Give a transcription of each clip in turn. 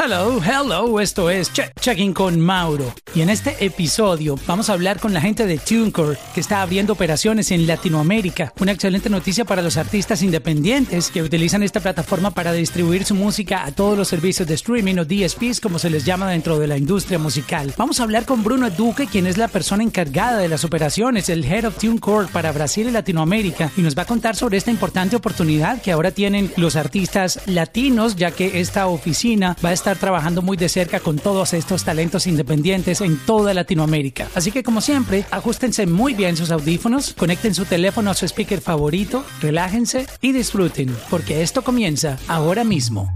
Hello, hello, esto es Check Checking con Mauro. Y en este episodio vamos a hablar con la gente de TuneCore que está abriendo operaciones en Latinoamérica. Una excelente noticia para los artistas independientes que utilizan esta plataforma para distribuir su música a todos los servicios de streaming o DSPs como se les llama dentro de la industria musical. Vamos a hablar con Bruno Duque, quien es la persona encargada de las operaciones, el Head of TuneCore para Brasil y Latinoamérica, y nos va a contar sobre esta importante oportunidad que ahora tienen los artistas latinos, ya que esta oficina va a estar trabajando muy de cerca con todos estos talentos independientes en toda Latinoamérica. Así que como siempre, ajustense muy bien sus audífonos, conecten su teléfono a su speaker favorito, relájense y disfruten, porque esto comienza ahora mismo.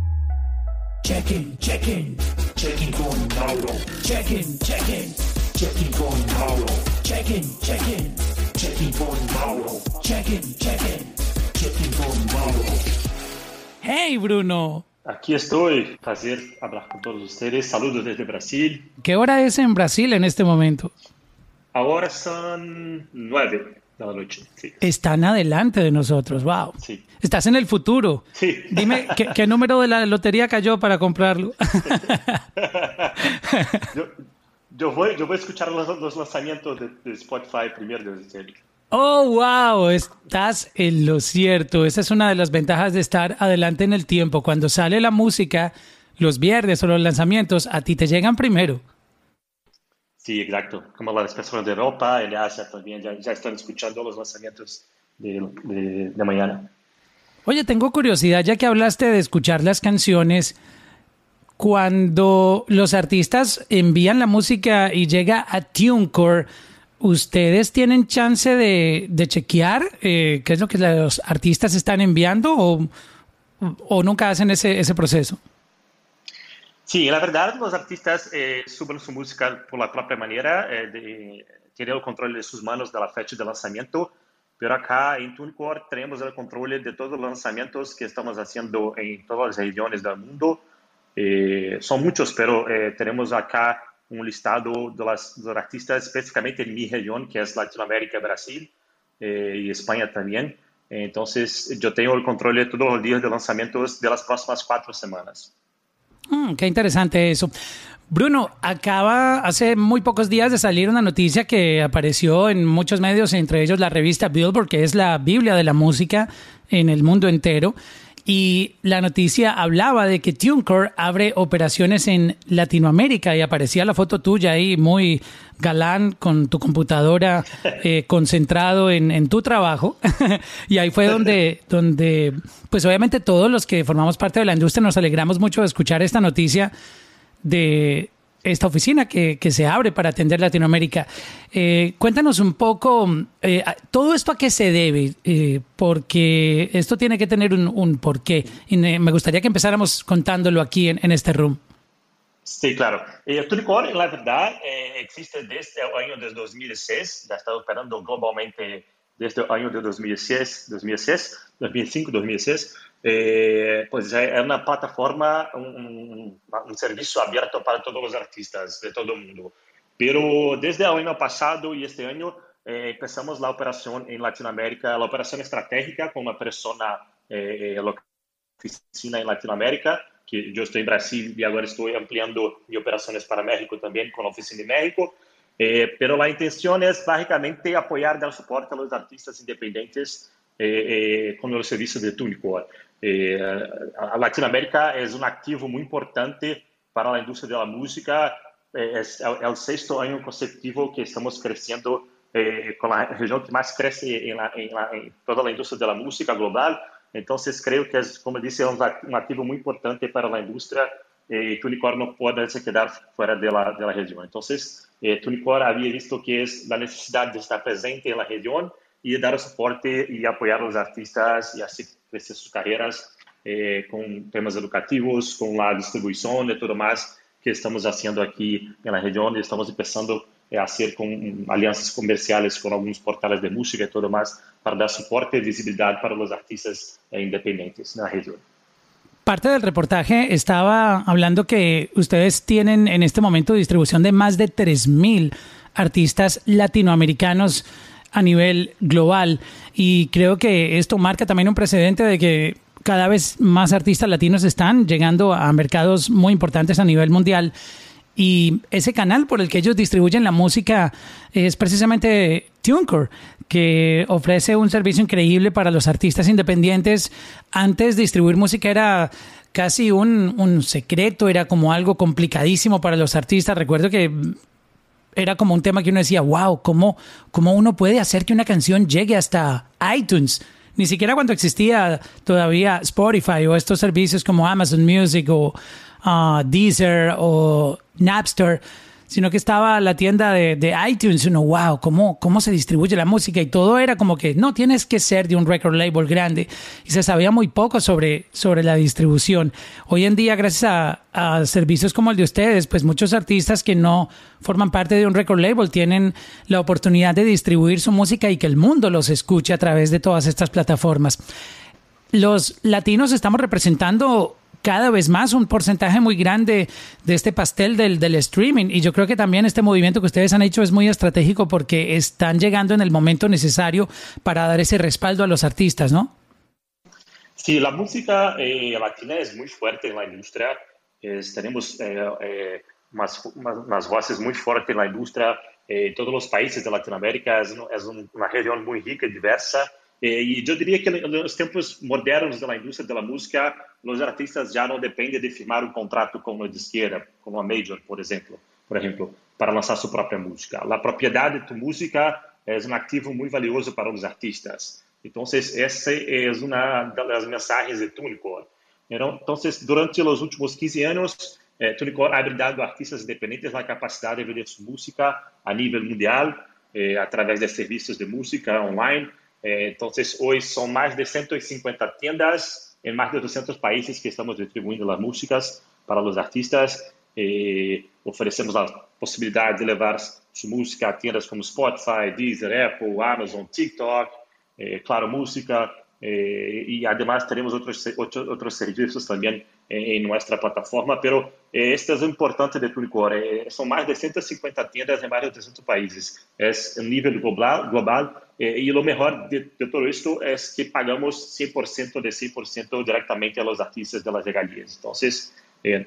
Check-in, check-in, check-in con Mauro. Check-in, check-in, check-in con Mauro. Check-in, check-in, check-in con Mauro. Check-in, check-in, check-in con Mauro. Hey Bruno, Aquí estoy, placer hablar con todos ustedes. Saludos desde Brasil. ¿qué hora es en Brasil en este momento? Ahora son nueve de la noche. Sí, Están adelante de nosotros, wow. sí. Estás en el futuro. Sí. Dime, ¿qué, qué número de la lotería cayó para comprarlo? Yo, yo voy, yo voy a escuchar los, los lanzamientos de, de Spotify primero de. Oh, wow, estás en lo cierto. Esa es una de las ventajas de estar adelante en el tiempo. Cuando sale la música, los viernes o los lanzamientos, a ti te llegan primero. Sí, exacto. Como las personas de Europa, en Asia también ya, ya están escuchando los lanzamientos de, de, de mañana. Oye, tengo curiosidad, ya que hablaste de escuchar las canciones, cuando los artistas envían la música y llega a TuneCore, ¿ustedes tienen chance de, de chequear eh, qué es lo que los artistas están enviando o, o nunca hacen ese, esse proceso? Sí, la verdad, los artistas eh, suben su música por la propia manera, eh, de, tienen el control de sus manos de la fecha de lanzamiento, pero acá en TuneCore tenemos el control de todos los lanzamientos que estamos haciendo en todas las regiones del mundo. Eh, son muchos, pero eh, tenemos acá un listado de, de los artistas específicamente en mi región, que es Latinoamérica, Brasil eh, y España también. Entonces, yo tengo el control de todos los días de lanzamientos de las próximas cuatro semanas. Mm, qué interesante eso. Bruno, acaba hace muy pocos días de salir una noticia que apareció en muchos medios, entre ellos la revista Billboard, que es la Biblia de la música en el mundo entero. Y la noticia hablaba de que TuneCore abre operaciones en Latinoamérica y aparecía la foto tuya ahí muy galán con tu computadora eh, concentrado en, en, tu trabajo. y ahí fue donde, donde, pues obviamente todos los que formamos parte de la industria nos alegramos mucho de escuchar esta noticia de esta oficina que, que, se abre para atender Latinoamérica. Eh, cuéntanos un poco, eh, ¿todo esto a qué se debe? Eh, porque esto tiene que tener un, un porqué. Y me gustaría que empezáramos contándolo aquí en, en este room. Sí, claro. Eh, TuneCore, la verdad, eh, existe desde el año de 2006, ya está operando globalmente desde el año de 2006, 2006 2005, 2006. Eh, pues eh, é uma plataforma, um, serviço aberto para todos os artistas de todo o mundo. Pero desde o ano passado e este ano, eh, começamos a operação em Latinoamérica, a operação estratégica com uma pessoa eh, eh oficina em Latinoamérica, que eu estou em Brasil e agora estou ampliando minhas operações para México também, com a oficina em México. Eh, pero a intenção é basicamente apoiar, dar suporte aos artistas independentes eh, eh, com o serviço de Tunicor. É, a Latinoamérica é um ativo muito importante para a indústria da música. É, é, é o sexto ano consecutivo que estamos crescendo com a região que mais cresce em, toda a indústria da música global. Então, creio que, como disse, é um ativo muito importante para a indústria e o unicórnio não pode se quedar fora da região. Então, o Unicor havia visto que é a necessidade de estar presente na região y dar soporte y apoyar a los artistas y así crecer sus carreras eh, con temas educativos, con la distribución y todo más que estamos haciendo aquí en la región y estamos empezando a hacer con alianzas comerciales con algunos portales de música y todo más para dar soporte y visibilidad para los artistas independientes en la región. Parte del reportaje estaba hablando que ustedes tienen en este momento distribución de más de 3.000 artistas latinoamericanos a nivel global y creo que esto marca también un precedente de que cada vez más artistas latinos están llegando a mercados muy importantes a nivel mundial. Y ese canal por el que ellos distribuyen la música es precisamente TuneCore, que ofrece un servicio increíble para los artistas independientes. Antes distribuir música era casi un, un secreto, era como algo complicadísimo para los artistas. Recuerdo que era como un tema que uno decía, wow, ¿cómo, ¿cómo uno puede hacer que una canción llegue hasta iTunes? Ni siquiera cuando existía todavía Spotify o estos servicios como Amazon Music o uh, Deezer o Napster sino que estaba la tienda de, de iTunes, uno, wow, ¿cómo, ¿cómo se distribuye la música? Y todo era como que, no, tienes que ser de un record label grande. Y se sabía muy poco sobre, sobre la distribución. Hoy en día, gracias a, a servicios como el de ustedes, pues muchos artistas que no forman parte de un record label tienen la oportunidad de distribuir su música y que el mundo los escuche a través de todas estas plataformas. Los latinos estamos representando cada vez más un porcentaje muy grande de este pastel del, del streaming. Y yo creo que también este movimiento que ustedes han hecho es muy estratégico porque están llegando en el momento necesario para dar ese respaldo a los artistas, ¿no? Sí, la música eh, latina es muy fuerte en la industria. Tenemos eh, eh, voces muy fuertes en la industria. Eh, todos los países de Latinoamérica es, es una región muy rica y diversa. É, e eu diria que nos tempos modernos da indústria da música, os artistas já não dependem de firmar um contrato com uma disqueira, com uma major, por exemplo, por exemplo, para lançar sua própria música. A propriedade da música é um ativo muito valioso para os artistas. Então, essa é uma das mensagens de Tunicor. Então, então, durante os últimos 15 anos, é, eh, Tunicor ha brindado a artistas independentes a capacidade de vender sua música a nível mundial, é, através de serviços de música online é, então, hoje são mais de 150 tiendas em mais de 200 países que estamos distribuindo as músicas para os artistas. E oferecemos a possibilidade de levar sua música a tiendas como Spotify, Deezer, Apple, Amazon, TikTok, é, claro, música. É, e, además, teremos outros, outros serviços também en, en, nuestra plataforma, pero eh, este es lo importante de Tunicor, eh, son más de 150 tiendas en más de 300 países, es un nivel global, global y lo mejor de, de, todo esto es que pagamos 100% de 100% directamente a los artistas de las regalías. Entonces,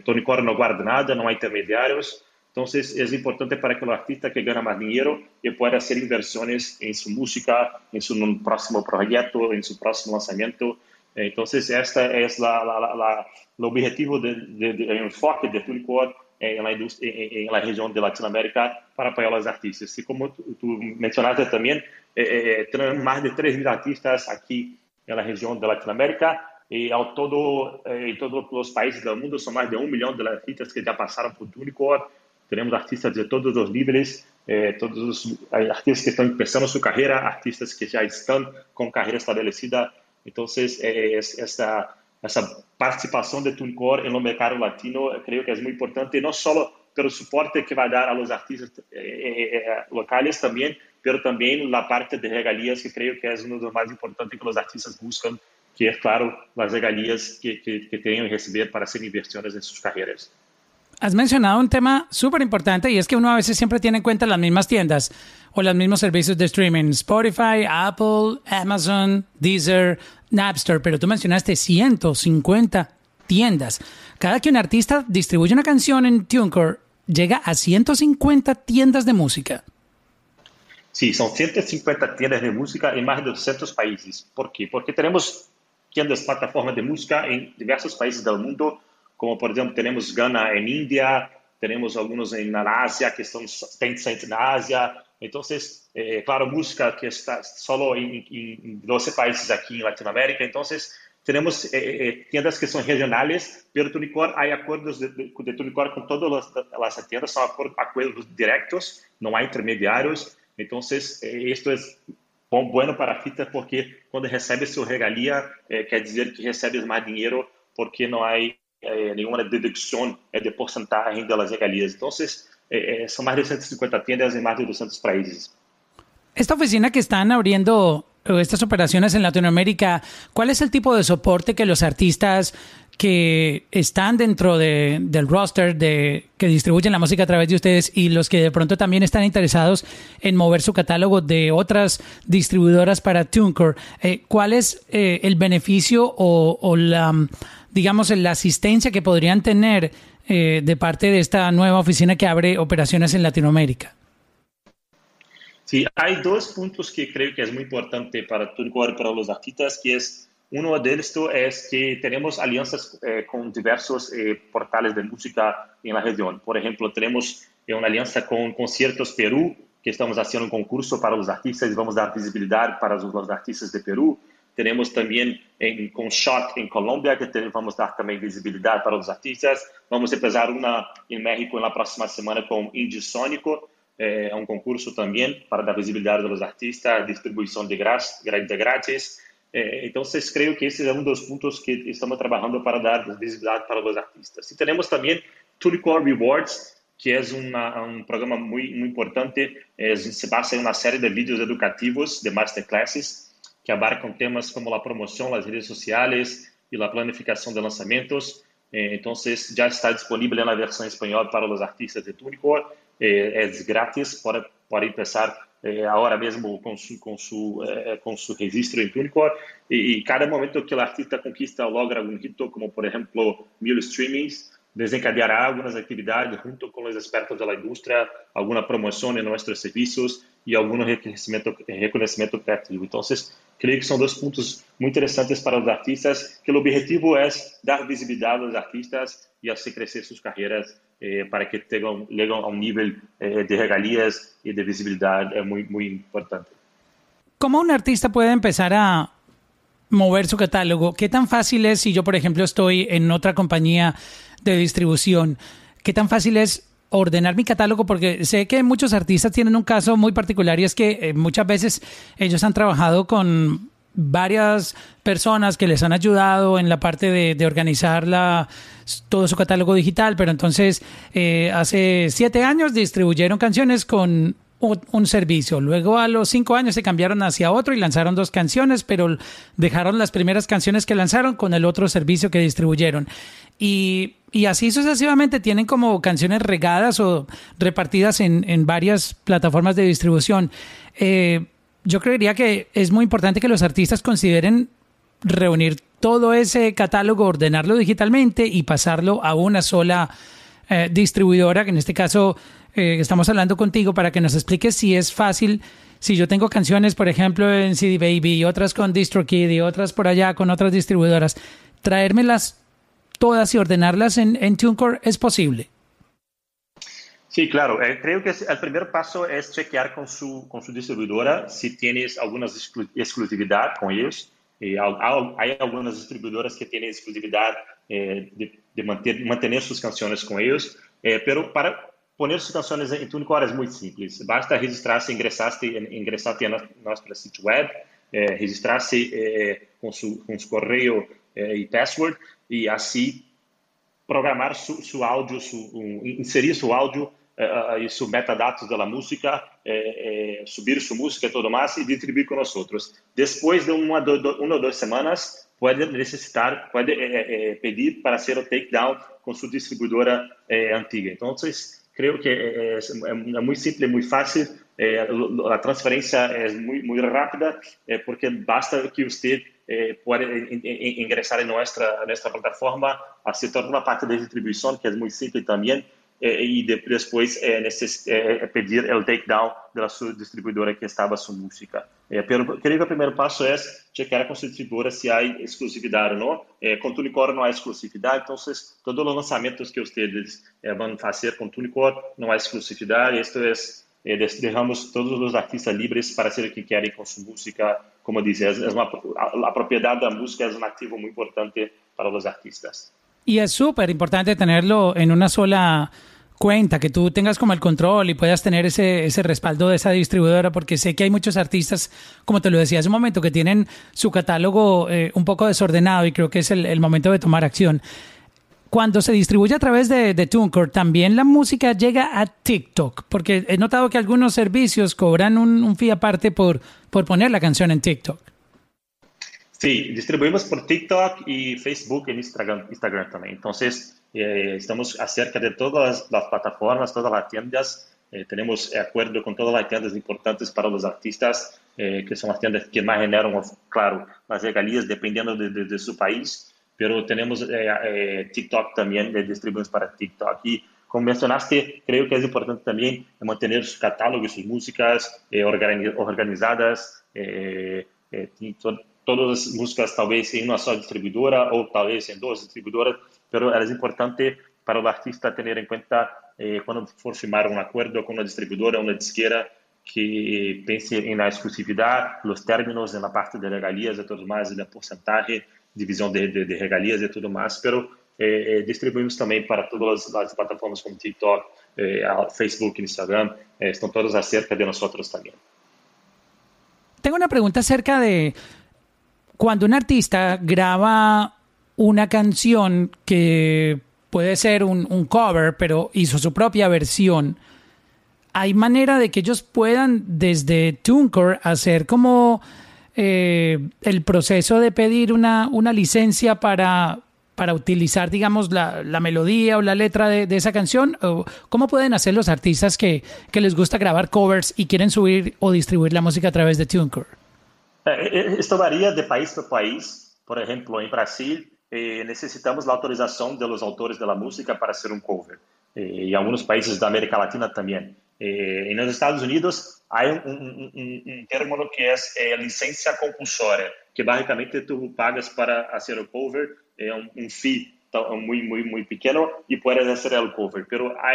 Tunicor no guarda nada, no hay intermediarios, entonces, es importante para que artista que gana más dinero y pueda hacer inversiones en su música, en su próximo proyecto, en su próximo lanzamiento. Entonces, este es la, la, la, el objetivo de, de, de, enfoque de Tunicor en la, región de Latinoamérica para apoyar a los artistas. Y como tú mencionaste también, eh, más de 3.000 artistas aquí en la región de Latinoamérica y a todo, eh, todos los países del mundo son más de un millón de artistas que ya pasaron por Tunicor tenemos artistas de todos los niveles, eh, todos hay artistas que están empezando su carrera, artistas que ya están con carrera establecida. Entonces, eh, es, esta, esa participación de TuneCore en el mercado latino creo que es muy importante, no solo por el soporte que va a dar a los artistas eh, locales también, pero también la parte de regalías que creo que uno de los más importantes que los artistas buscan, que es, claro, las regalías que, que, que recibir para hacer inversiones en sus carreras. Has mencionado un tema súper importante y es que uno a veces siempre tiene en cuenta las mismas tiendas o los mismos servicios de streaming, Spotify, Apple, Amazon, Deezer, Napster, pero tú mencionaste 150 tiendas. Cada que un artista distribuye una canción en TuneCore, llega a 150 tiendas de música. Sí, son 150 tiendas de música en más de 200 países. ¿Por qué? Porque tenemos tiendas, plataformas de música en diversos países del mundo como por exemplo, temos Gana em Índia, temos alguns em, na Ásia, que estão tem gente na é, Ásia. Então, é claro, música que está só em, em 12 países aqui em Latinoamérica. Então, temos eh, é, é, tiendas que são regionais, mas Tunicor, há acordos de, de, de Tunicor com todas as, as tiendas, são acordos, acordos diretos, não há intermediários. Então, eh, isto é bom bueno para a fita, porque quando recebe seu regalia, quer dizer que recebe mais dinheiro, porque não há eh, nenhuma deducción eh, de porcentaje de las regalías. Entonces, eh, son más de 150 tiendas en más de 200 países. Esta oficina que están abriendo estas operaciones en Latinoamérica, ¿cuál es el tipo de soporte que los artistas que están dentro de, del roster de que distribuyen la música a través de ustedes y los que de pronto también están interesados en mover su catálogo de otras distribuidoras para TuneCore, eh, ¿cuál es eh, el beneficio o, la, digamos, la asistencia que podrían tener eh, de parte de esta nueva oficina que abre operaciones en Latinoamérica? Sí, hay dos puntos que creo que es muy importante para TuneCore para los artistas, que es Um deles é que temos alianças eh, com diversos eh, de música na região. Por exemplo, temos eh, uma aliança com Concertos Peru, que estamos fazendo um concurso para os artistas e vamos dar visibilidade para os artistas de Peru. Temos também em, com Shot em Colômbia, que tem, vamos dar também visibilidade para os artistas. Vamos empezar uma em México na próxima semana com Indie Sônico, é eh, um concurso também para dar visibilidade aos artistas, distribuição de grátis. De grátis eh, entonces, creo que ese es uno de los puntos que estamos trabajando para dar visibilidad para los artistas. Y tenemos también Tulicore Rewards, que una, un programa muy importante. Es, se basa en una serie de vídeos educativos de masterclasses que abarcan temas como la promoción, las redes sociales y la planificación de lanzamientos. Eh, entonces, ya está disponible en la versión española para los artistas de Tulicore. Eh, es gratis para, para empezar eh, agora mesmo com eh, com su registro em TuneCore e, e, cada momento que o artista conquista logra algum hito, como por exemplo mil streamings, desencadeará algumas atividades junto com os expertos da indústria, alguma promoção em nossos serviços e algum reconhecimento, reconhecimento criativo. Então, creio que são dois pontos muito interessantes para os artistas, que o objetivo é dar visibilidade aos artistas e fazer crescer suas carreiras eh, para que tengan, lleguen a un nivel eh, de regalías y de visibilidad eh, muy, muy importante. ¿Cómo un artista puede empezar a mover su catálogo? ¿Qué tan fácil es si yo, por ejemplo, estoy en otra compañía de distribución? ¿Qué tan fácil es ordenar mi catálogo? Porque sé que muchos artistas tienen un caso muy particular y es que eh, muchas veces ellos han trabajado con varias personas que les han ayudado en la parte de, organizar todo su catálogo digital, pero entonces eh, hace siete años distribuyeron canciones con un, un, servicio. Luego a los cinco años se cambiaron hacia otro y lanzaron dos canciones, pero dejaron las primeras canciones que lanzaron con el otro servicio que distribuyeron. Y, y así sucesivamente tienen como canciones regadas o repartidas en, en varias plataformas de distribución. Eh, yo creería que es muy importante que los artistas consideren reunir todo ese catálogo, ordenarlo digitalmente y pasarlo a una sola eh, distribuidora, que en este caso eh, estamos hablando contigo para que nos expliques si es fácil, si yo tengo canciones, por ejemplo, en CD Baby y otras con DistroKid y otras por allá con otras distribuidoras, traérmelas todas y ordenarlas en, en TuneCore es posible. Sí, claro. Eh, creo que el primer paso es chequear con su, con su distribuidora si tienes alguna exclu exclusividad con ellos. Eh, hay algunas distribuidoras que tienen exclusividad eh, de, de manter, mantener sus canciones con ellos, eh, pero para poner sus canciones en TuneCore es muy simple. Basta registrarse, ingresaste, en, ingresaste en nuestro sitio web, eh, registrarse eh, con, su, con su correo y password y así programar su, su audio, su, um, inserir su audio uh, su metadados da música, eh, eh, subir su música e tudo mais e distribuir com nós outros. Depois de uma, do, uma ou duas semanas, pode necessitar, pode pedir para ser o takedown com sua distribuidora antiga. Então, creio que é, é, muito simples, muito fácil. a transferência é muito, muito rápida, porque basta que você eh, puede ingresar en nuestra, en nuestra plataforma, hacer toda una parte de distribución que es muy simple también é, e depois é, necess, é, é pedir o takedown da sua distribuidora que estava sua música. É, creio que o primeiro passo é checar com a distribuidora se há exclusividade ou não. É, com Tunicor não há exclusividade, então todos os lançamentos que vocês é, vão fazer com Tunicor não há exclusividade. Isto é, é, deixamos todos os artistas livres para ser o que querem com sua música. Como dizes, é, é uma, a, a propriedade da música é um ativo muito importante para os artistas. Y es súper importante tenerlo en una sola cuenta, que tú tengas como el control y puedas tener ese, ese respaldo de esa distribuidora, porque sé que hay muchos artistas, como te lo decía hace un momento, que tienen su catálogo eh, un poco desordenado y creo que es el, momento de tomar acción cuando se distribuye a través de, de TuneCore, también la música llega a TikTok, porque he notado que algunos servicios cobran un, un fee aparte por, por poner la canción en TikTok. Sí, distribuimos por TikTok y Facebook y Instagram, Instagram también. Entonces, eh, estamos acerca de todas las plataformas, todas las tiendas. Eh, tenemos acuerdo con todas las tiendas importantes para los artistas, eh, que son las tiendas que más generan, claro, las regalías dependiendo de, de, de su país. Pero tenemos TikTok también, distribuimos para TikTok. Y como mencionaste, creo que es importante también mantener su catálogo, sus músicas organizadas todas as músicas talvez em uma só distribuidora ou talvez em duas distribuidoras, mas é importante para o artista ter em conta eh, quando for firmar um acordo com uma distribuidora ou uma disqueira que pense na exclusividade, os términos, na parte de regalias e tudo mais, na porcentagem, divisão de, de, de regalias e tudo mais, pero eh, distribuímos também para todas as, plataformas como TikTok, eh, Facebook, Instagram, eh, estão todas acerca de nós também. Tengo una pregunta acerca de cuando un artista graba una canción que puede ser un, cover, pero hizo su propia versión, ¿hay manera de que ellos puedan desde TuneCore hacer como eh, el proceso de pedir una, una licencia para, para utilizar, digamos, la, la, melodía o la letra de, esa canción? ¿O ¿Cómo pueden hacer los artistas que, que les gusta grabar covers y quieren subir o distribuir la música a través de TuneCore? É, varia de país para país. Por exemplo, em Brasil, eh, necessitamos a autorização dos autores da música para ser um cover. Eh, em alguns países da América Latina também. Eh, nos Estados Unidos, há um, um, um, um termo que é, é, a licença compulsória, que basicamente tu pagas para fazer o cover, é um, um fee muito, muito, muito pequeno e pode fazer o cover. Pero há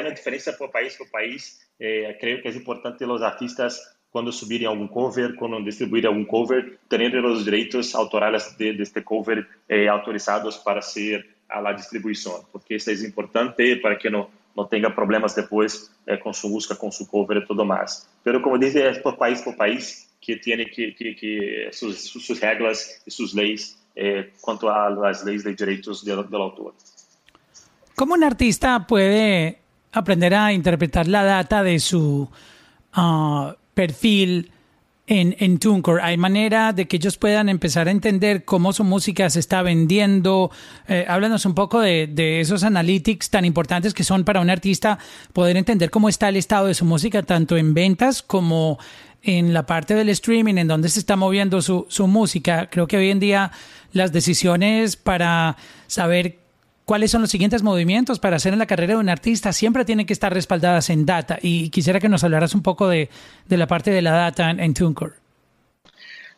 uma diferença diferencia por país por país. Eh, que é importante los artistas quando subirem algum cover, quando distribuírem algum cover, terem os direitos autorais de, cover eh, autorizados para ser a distribuição, porque isso é importante para que não não tenha problemas depois eh, com sua música, com seu cover e tudo mais. Mas, como disse, é por país por país que tem que, que, que suas, suas regras e suas leis eh, quanto às leis de direitos do, do autor. Como um artista pode aprender a interpretar a data de su uh, perfil en, en TuneCore? ¿Hay manera de que ellos puedan empezar a entender cómo su música se está vendiendo? Eh, háblanos un poco de, de, esos analytics tan importantes que son para un artista poder entender cómo está el estado de su música, tanto en ventas como en la parte del streaming, en donde se está moviendo su, su música. Creo que hoy en día las decisiones para saber cuáles son los siguientes movimientos para hacer en la carrera de un artista siempre tienen que estar respaldadas en data. Y quisiera que nos hablaras un poco de, de la parte de la data en, en TuneCore.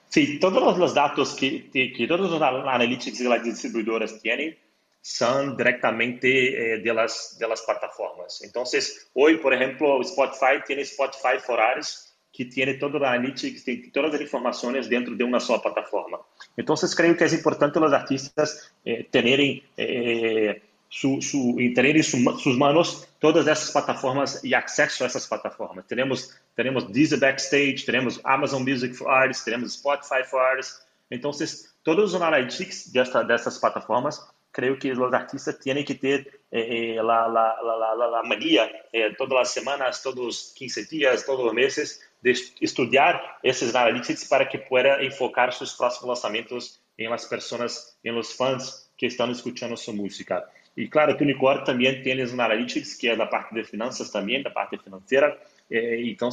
Sí, todos los datos que, que todos los analytics de las distribuidoras tienen son directamente eh, de, las, de las plataformas. Entonces, hoy, por ejemplo, Spotify tiene Spotify for Artists, que tiene todo la analytics, tiene todas las informaciones dentro de una sola plataforma. Entonces creo que es importante los artistas eh, tener eh, su, su, manos todas esas plataformas y acceso a esas plataformas. Tenemos, tenemos Deezer Backstage, tenemos Amazon Music for Artists, tenemos Spotify for Artists. Entonces, todos los analytics de, esta, plataformas creo que los artistas tienen que tener eh, la, la, la, todas las semanas, todos los 15 días, todos los meses, de estudiar esses analytics para que pueda enfocar seus próximos lançamentos em las pessoas, em los fãs que estão escutando sua música. E claro, que o Unicore também tem os analytics, que é da parte de finanças também, da parte financeira. Eh, então,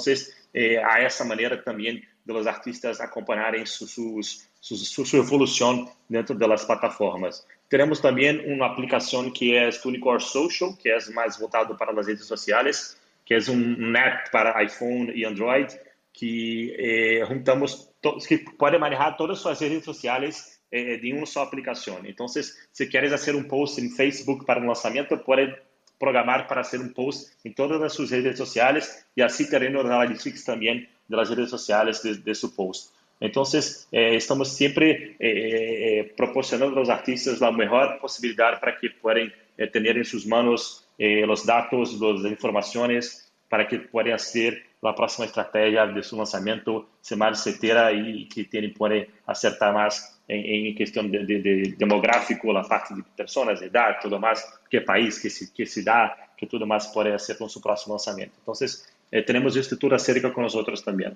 eh, há essa maneira também de los artistas acompanharem su, su, evolução dentro das plataformas. Teremos também uma aplicação que é o Unicore Social, que é mais voltado para as redes sociais, que é um app para iPhone e Android que eh, juntamos, que puede manejar todas suas redes sociais eh, de uma só aplicação. Então, se queres fazer um post em Facebook para um lançamento, pode programar para fazer um post em todas as suas redes sociais e assim tener los analytics também de redes sociais desse de post. Então eh, estamos sempre eh, eh, eh, proporcionando aos artistas a melhor possibilidade para que possam é, eh, tener en sus manos eh, los datos, las informaciones para que puedan hacer la próxima estrategia de su lanzamiento, semana, etcétera, y que tienen, pueden acertar más en, en cuestión de, de, de, demográfico, la parte de personas, edad, todo más, qué país, qué, qué ciudad, que todo más puede hacer con su próximo lanzamiento. Entonces, eh, tenemos estructura cerca con nosotros también.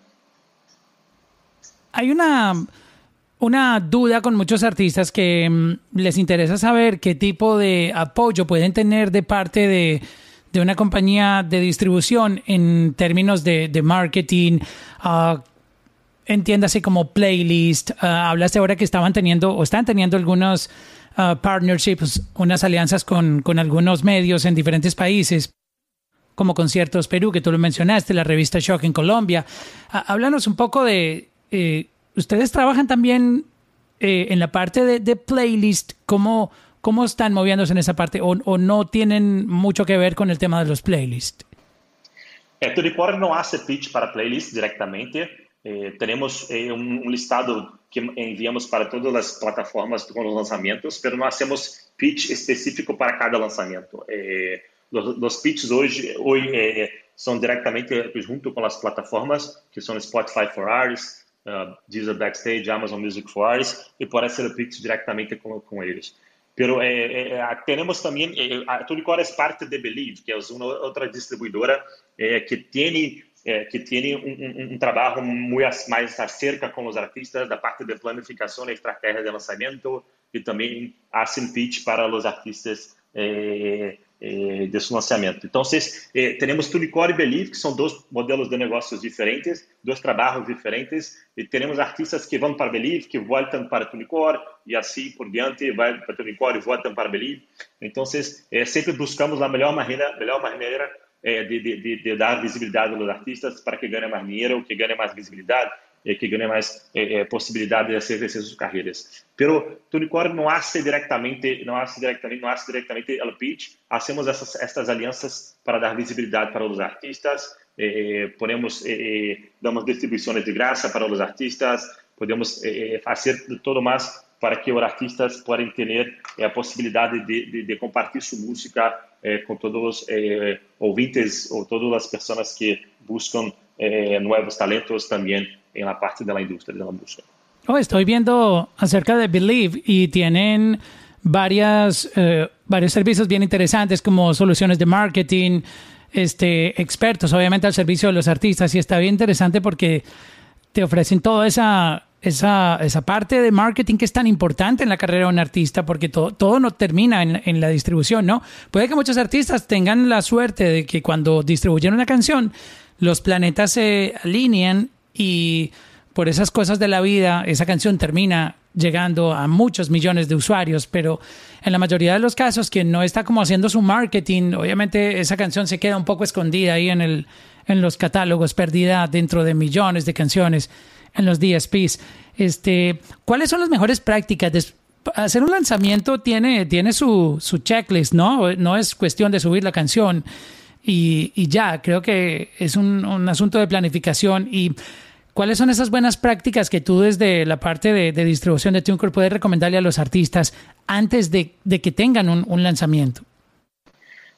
Hay una una duda con muchos artistas que mm, les interesa saber qué tipo de apoyo pueden tener de parte de, una compañía de distribución en términos de, marketing, uh, entiéndase como playlist. Ah, hablaste ahora que estaban teniendo o están teniendo algunos ah, partnerships, unas alianzas con, con algunos medios en diferentes países como Conciertos Perú, que tú lo mencionaste, la revista Shock en Colombia. háblanos un poco de eh, ustedes trabajan también eh, en la parte de, playlist, ¿cómo, ¿cómo están moviéndose en esa parte o, no tienen mucho que ver con el tema de los playlists? Eh, no hace pitch para playlist directamente. Eh, tenemos eh, un, listado que enviamos para todas las plataformas con los lanzamientos, pero no hacemos pitch específico para cada lanzamiento. los, los pitches hoy, hoy son directamente junto con las plataformas, que son Spotify for Artists, uh, Deezer Backstage, Amazon Music for Artists, e o Pix diretamente com, com eles. Pero eh, eh, temos também, eh, a Tunicor é parte de Believe, que é uma outra distribuidora eh, que tem que tem um, um, um, trabalho muito mais acerca com os artistas da parte de planificação e estratégia de lançamento e também fazem pitch para os artistas eh, eh, de su lançamento. Então, eh, temos Tunicor e Believe, que são dois modelos de negócios diferentes, dois trabalhos diferentes, e temos artistas que vão para Believe, que voltam para Tunicor, e assim por diante, vai para Tunicor e voltam para Believe. Então, eh, sempre buscamos a melhor maneira, melhor maneira eh, de, de, de, dar visibilidade aos artistas para que ganhem mais dinheiro, que ganhem mais visibilidade, eh, que ganhe mais eh, possibilidade de hacer suas carreiras. Pero Tunicor não hace directamente, não hace directamente, não hace directamente el pitch. Hacemos essas estas alianças para dar visibilidade para os artistas. Ponemos, eh, damos distribuições de graça para os artistas. Podemos fazer todo mais para que os artistas possam ter a possibilidade de, de, de compartilhar sua música com todos os ouvintes ou todas as pessoas que buscam novos talentos também en la parte de la industria de la música. Oh, estoy viendo acerca de Believe y tienen varias, eh, varios servicios bien interesantes como soluciones de marketing, este, expertos obviamente al servicio de los artistas y está bien interesante porque te ofrecen toda esa, esa, esa parte de marketing que es tan importante en la carrera de un artista porque todo, todo no termina en, en la distribución, ¿no? Puede que muchos artistas tengan la suerte de que cuando distribuyen una canción los planetas se alinean y por esas cosas de la vida, esa canción termina llegando a muchos millones de usuarios, pero en la mayoría de los casos, quien no está como haciendo su marketing, obviamente esa canción se queda un poco escondida ahí en, el, en los catálogos, perdida dentro de millones de canciones en los DSPs. Este, ¿Cuáles son las mejores prácticas? hacer un lanzamiento tiene, tiene su, su checklist, ¿no? No es cuestión de subir la canción y, y ya, creo que es un, un asunto de planificación y ¿Cuáles son esas buenas prácticas que tú desde la parte de, distribución de TuneCore puedes recomendarle a los artistas antes de, que tengan un, lanzamiento?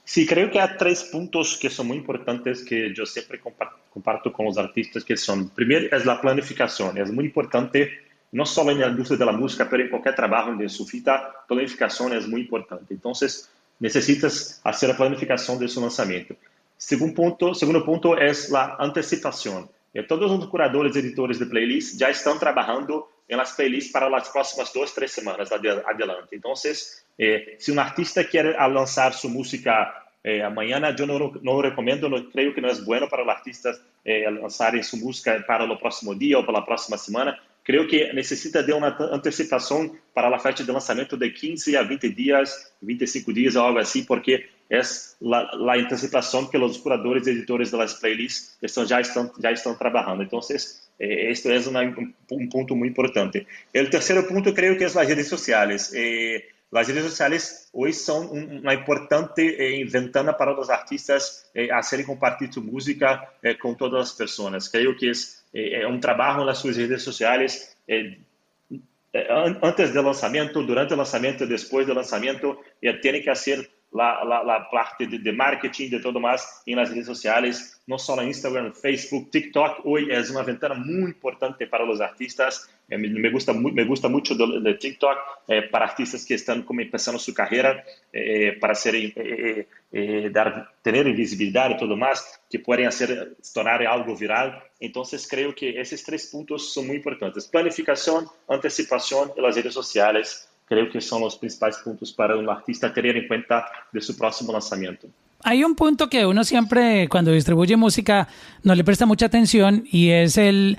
Sí, creo que hay tres puntos que son muy importantes que yo siempre comparto, con los artistas, que son, primero es la planificación, es muy importante, no solo en la industria de la música, pero en cualquier trabajo de su vida, planificación es muy importante. Entonces, necessitas fazer a planificação de su lançamento. Segundo ponto, segundo ponto é a antecipação. E Todos os curadores e editores de playlists já estão trabalhando nas playlists para as próximas duas, três semanas adelante. Então, eh, se um artista quer lançar sua música eh, eu não recomendo, não creio que não es bueno para o artistas eh, sua música para o próximo dia ou para a próxima semana. Creio que necessita de uma antecipação para a fecha de lançamento de 15 a 20 dias, 25 dias algo assim, porque la, la, anticipación que los curadores y editores de las playlists están, ya, están, ya están trabajando. Entonces, eh, esto es una, un, un, punto muy importante. El tercer punto creo que es las redes sociales. Eh, las redes sociales hoy son una importante eh, ventana para los artistas y compartir su música con todas las personas. Creo que es é, é um trabalho nas suas redes sociais é, é, antes do lançamento, durante o lançamento, depois do lançamento, eh, tem que ser la, la, la parte de, de, marketing, de todo más en las redes sociales, no solo Instagram, Facebook, TikTok. Hoy es una ventana muy importante para los artistas. Eh, me, gusta, me gusta mucho de, TikTok eh, para artistas que están como empezando su carrera, eh, para ser, dar, tener visibilidad y todo más, que pueden hacer, tornar algo viral. Entonces creo que esos tres puntos son muy importantes. Planificación, anticipación y las redes sociales creo que son los principales puntos para un artista tener en cuenta de su próximo lanzamiento. Hay un punto que uno siempre cuando distribuye música no le presta mucha atención y es el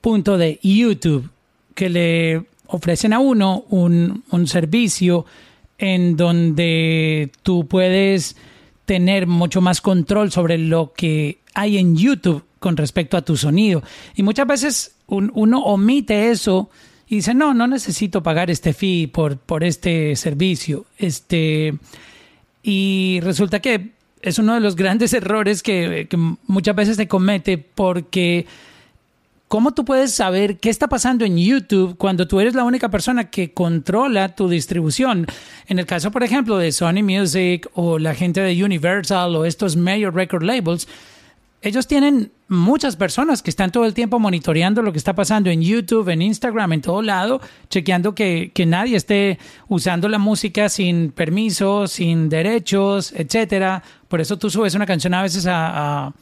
punto de YouTube, que le ofrecen a uno un, un servicio en donde tú puedes tener mucho más control sobre lo que hay en YouTube con respecto a tu sonido. Y muchas veces un, uno omite eso dice, no, no necesito pagar este fee por, por este servicio. Este, y resulta que es uno de los grandes errores que, que muchas veces se comete porque ¿cómo tú puedes saber qué está pasando en YouTube cuando tú eres la única persona que controla tu distribución? En el caso, por ejemplo, de Sony Music o la gente de Universal o estos major record labels, ellos tienen muchas personas que están todo el tiempo monitoreando lo que está pasando en YouTube, en Instagram, en todo lado, chequeando que, que nadie esté usando la música sin permiso, sin derechos, etcétera. Por eso tú subes una canción a veces a, a,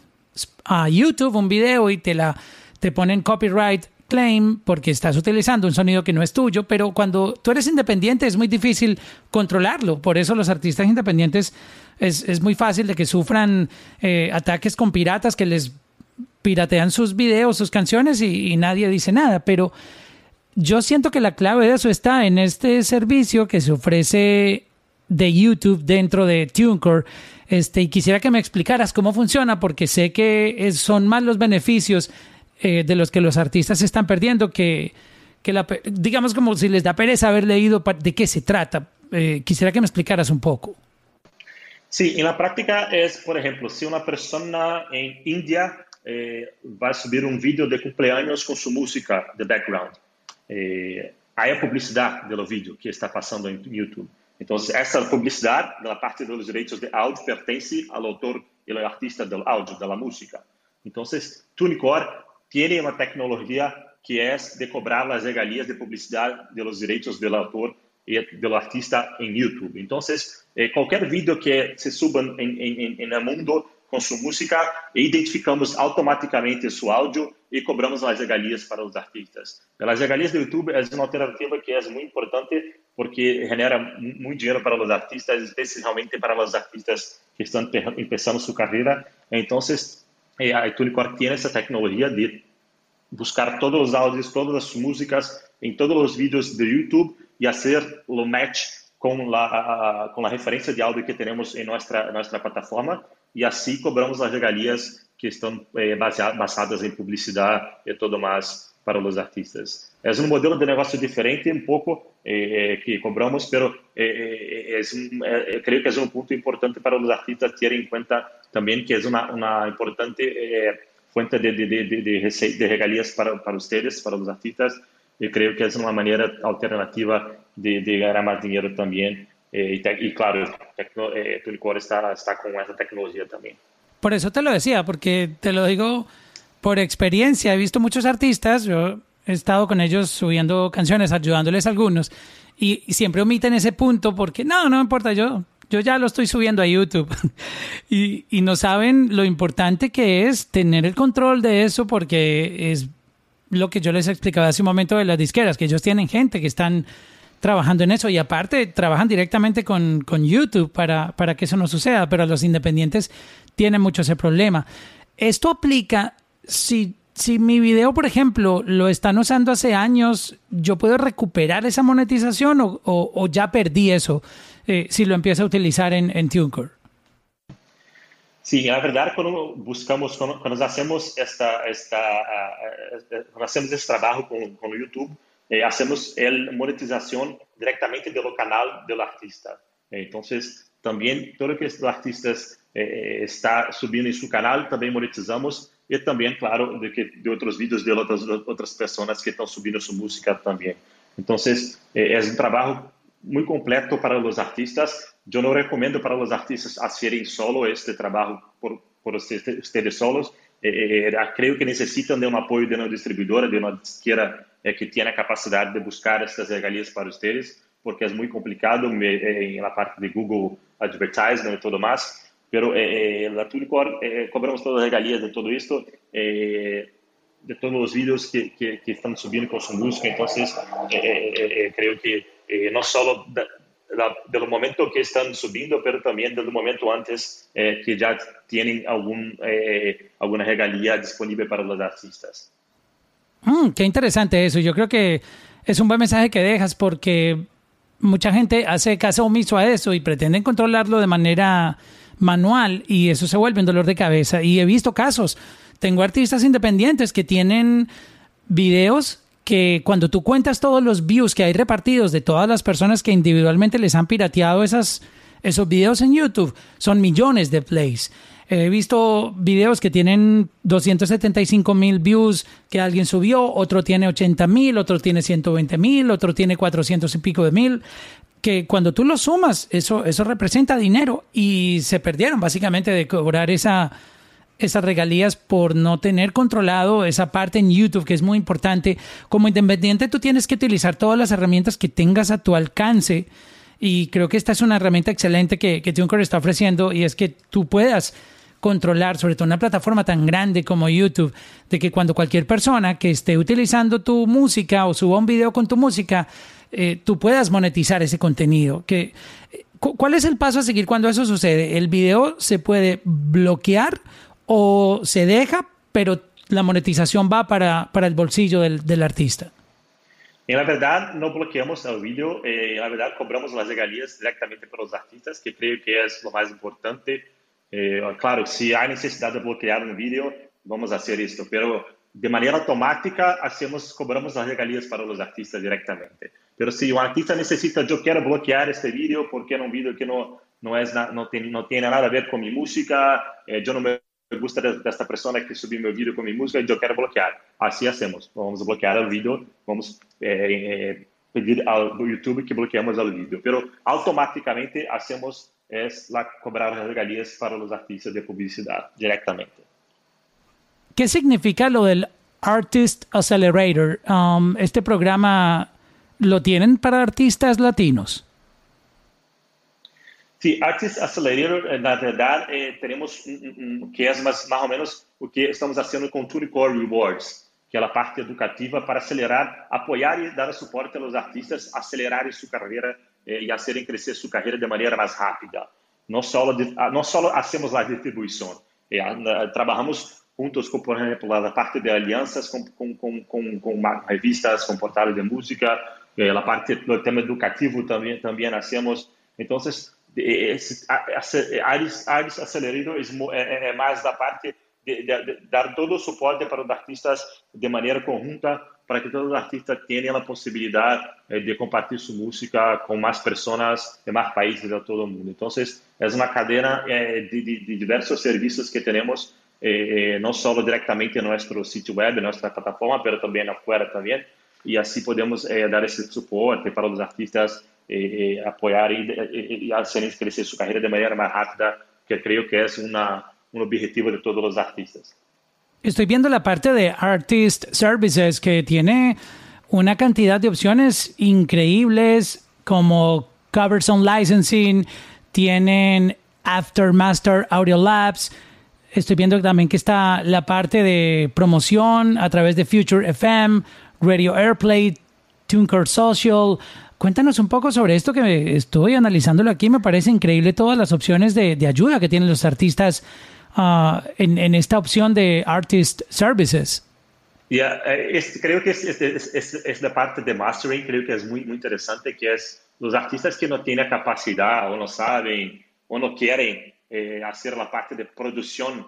a YouTube, un video, y te la te ponen copyright claim porque estás utilizando un sonido que no es tuyo, pero cuando tú eres independiente es muy difícil controlarlo. Por eso los artistas independientes es, muy fácil de que sufran eh, ataques con piratas que les piratean sus videos, sus canciones y, y, nadie dice nada. Pero yo siento que la clave de eso está en este servicio que se ofrece de YouTube dentro de TuneCore. Este, y quisiera que me explicaras cómo funciona, porque sé que son más los beneficios eh, de los que los artistas están perdiendo, que, que la, digamos como si les da pereza haber leído de qué se trata. Eh, quisiera que me explicaras un poco. Sí, en la práctica es, por ejemplo, si una persona en India eh, va a subir un vídeo de cumpleaños con su música de background, eh, hay publicidad de los vídeos que está pasando en YouTube. Entonces, esa publicidad la parte de los derechos de audio pertenece al autor y al artista del audio, de la música. Entonces, TuneCore tiene una tecnología que es de cobrar las regalías de publicidad de los derechos del autor y del artista en YouTube. Entonces, eh, cualquier video que se suba el mundo con su música, identificamos automáticamente su audio y cobramos las regalías para los artistas. Las regalías de YouTube es una alternativa que es muy importante porque genera muy dinero para los artistas, especialmente para los artistas que están empezando su carrera. Entonces, eh, a TuneCore tiene esa tecnología de buscar todos los audios, todas las músicas en todos los vídeos de YouTube y hacer lo match con la, con la referencia de audio que tenemos en nuestra, nuestra plataforma. Y así cobramos las regalías que están eh, basadas en publicidad y todo más para los artistas. Es un modelo de negocio diferente un poco eh, que cobramos, pero eh, es un, creo que es un punto importante para los artistas tener en cuenta también que es una, una importante eh, de, de, de, de, de para, para, ustedes, para los artistas. Y creo que es una manera alternativa de, ganar más dinero también. Eh, y, te, y, claro, tecno, eh, está, está con esa tecnología también. Por eso te lo decía, porque te lo digo por experiencia. He visto muchos artistas, yo he estado con ellos subiendo canciones, ayudándoles a algunos, y, siempre omiten ese punto porque no, no importa, yo yo ya lo estoy subiendo a YouTube. y, y no saben lo importante que es tener el control de eso porque es lo que yo les explicaba hace un momento de las disqueras, que ellos tienen gente que están trabajando en eso y aparte trabajan directamente con, con YouTube para, para que eso no suceda, pero los independientes tienen mucho ese problema. Esto aplica si, si mi video, por ejemplo, lo están usando hace años, ¿yo puedo recuperar esa monetización o, o, o ya perdí eso? eh, si lo empieza a utilizar en, en TuneCore. Sí, la verdad, cuando buscamos, cuando, cuando hacemos esta, esta, uh, cuando hacemos este trabajo con, con YouTube, eh, hacemos la monetización directamente del canal del artista. Entonces, también todo lo que los artistas eh, está subiendo en su canal, también monetizamos e também, claro, de, que, de outros vídeos de outras, de outras pessoas que estão subindo sua música também. Então, é, é um trabalho muito completo para os artistas. Eu não recomendo para os artistas fazerem solo este trabalho por, por vocês solos. É, é, é, é, creio que necessitam de um apoio de uma distribuidora, de uma disqueira que tenha a capacidade de buscar essas regalias para vocês, porque é muito complicado na parte de Google Advertising e tudo mais. Pero eh, la Tunicor eh, cobramos todas as regalias de todo isto, eh, de todos os vídeos que, que, que, estão subindo com sua música. Então, creio que não só da, da, do momento que estão subindo, mas também do momento antes que já têm algum, alguma regalia disponível para os artistas. Mm, qué interesante eso. Yo creo que es un buen mensaje que dejas porque mucha gente hace caso omiso a eso y pretenden controlarlo de manera manual y eso se vuelve un dolor de cabeza. Y he visto casos. Tengo artistas independientes que tienen videos que cuando tú cuentas todos los views que hay repartidos de todas las personas que individualmente les han pirateado esas, esos videos en YouTube, son millones de plays. He visto videos que tienen 275 mil views que alguien subió, otro tiene 80 mil, otro tiene 120 mil, otro tiene 400 y pico de mil, que cuando tú lo sumas, eso, eso representa dinero y se perdieron básicamente de cobrar esa, esas regalías por no tener controlado esa parte en YouTube, que es muy importante. Como independiente, tú tienes que utilizar todas las herramientas que tengas a tu alcance. Y creo que esta es una herramienta excelente que, que está ofreciendo y es que tú puedas controlar, sobre todo una plataforma tan grande como YouTube, de que cuando cualquier persona que esté utilizando tu música o suba un video con tu música, eh, tú puedas monetizar ese contenido. Que, eh, ¿Cuál es el paso a seguir cuando eso sucede? ¿El video se puede bloquear o se deja, pero la monetización va para, para el bolsillo del, del artista? En la verdad, no bloqueamos el vídeo, eh, en la verdad cobramos las regalías directamente para los artistas, que creo que es lo más importante Eh, claro, si hay necesidad de bloquear un vídeo, vamos a hacer esto, pero de manera automática hacemos, cobramos las regalías para los artistas directamente. Pero si un artista necesita, yo quiero bloquear este vídeo porque es un vídeo que no, no, es, no, tiene, no tiene nada a ver con mi música, eh, yo no me gusta de, esta persona que subió mi vídeo con mi música y yo quiero bloquear. Así hacemos, vamos a bloquear el vídeo, vamos eh, eh pedir al YouTube que bloqueemos el vídeo, pero automáticamente hacemos es la cobrar regalías para los artistas de publicidad directamente. ¿Qué significa lo del Artist Accelerator? Um, ¿Este programa lo tienen para artistas latinos. Sí, Artist Accelerator, na verdade, eh, temos um, um, que é mais, ou menos o que estamos fazendo com Tunicore Rewards, que é a parte educativa para acelerar, apoiar e dar suporte aos artistas acelerar sua carreira eh, e a serem crescer sua carreira de maneira mais rápida. Não só, não só hacemos a distribuição, eh, ah, trabalhamos juntos, por exemplo, a parte de alianças com, com, com, com revistas, com portais de música, é, la parte del tema educativo también, también hacemos. Entonces, esse, Ares, Ares Acelerador é, é, é, mais da parte de, de, de, dar todo o suporte para os artistas de maneira conjunta, para que todos os artistas tenham a possibilidade eh, de compartilhar sua música com mais pessoas de mais países de todo o mundo. Então, é uma cadeia eh, de, de, diversos serviços que temos, eh, não só diretamente em nosso sítio web, nossa plataforma, mas também afuera também. Y así podemos dar ese soporte para los artistas, apoyar y, y, hacer crecer su carrera de manera más rápida, que creo que es una, un objetivo de todos los artistas. Estoy viendo la parte de Artist Services que tiene una cantidad de opciones increíbles como Covers on Licensing, tienen Aftermaster Audio Labs. Estoy viendo también que está la parte de promoción a través de Future FM, Radio Airplay, TuneCore Social. Cuéntanos un poco sobre esto que estoy analizándolo aquí. Me parece increíble todas las opciones de, de ayuda que tienen los artistas uh, en, en, esta opción de Artist Services. Yeah, es, creo que es, la parte de mastering, creo que es muy, muy interesante, que es los artistas que no tienen capacidad o no saben o no quieren eh, hacer la parte de producción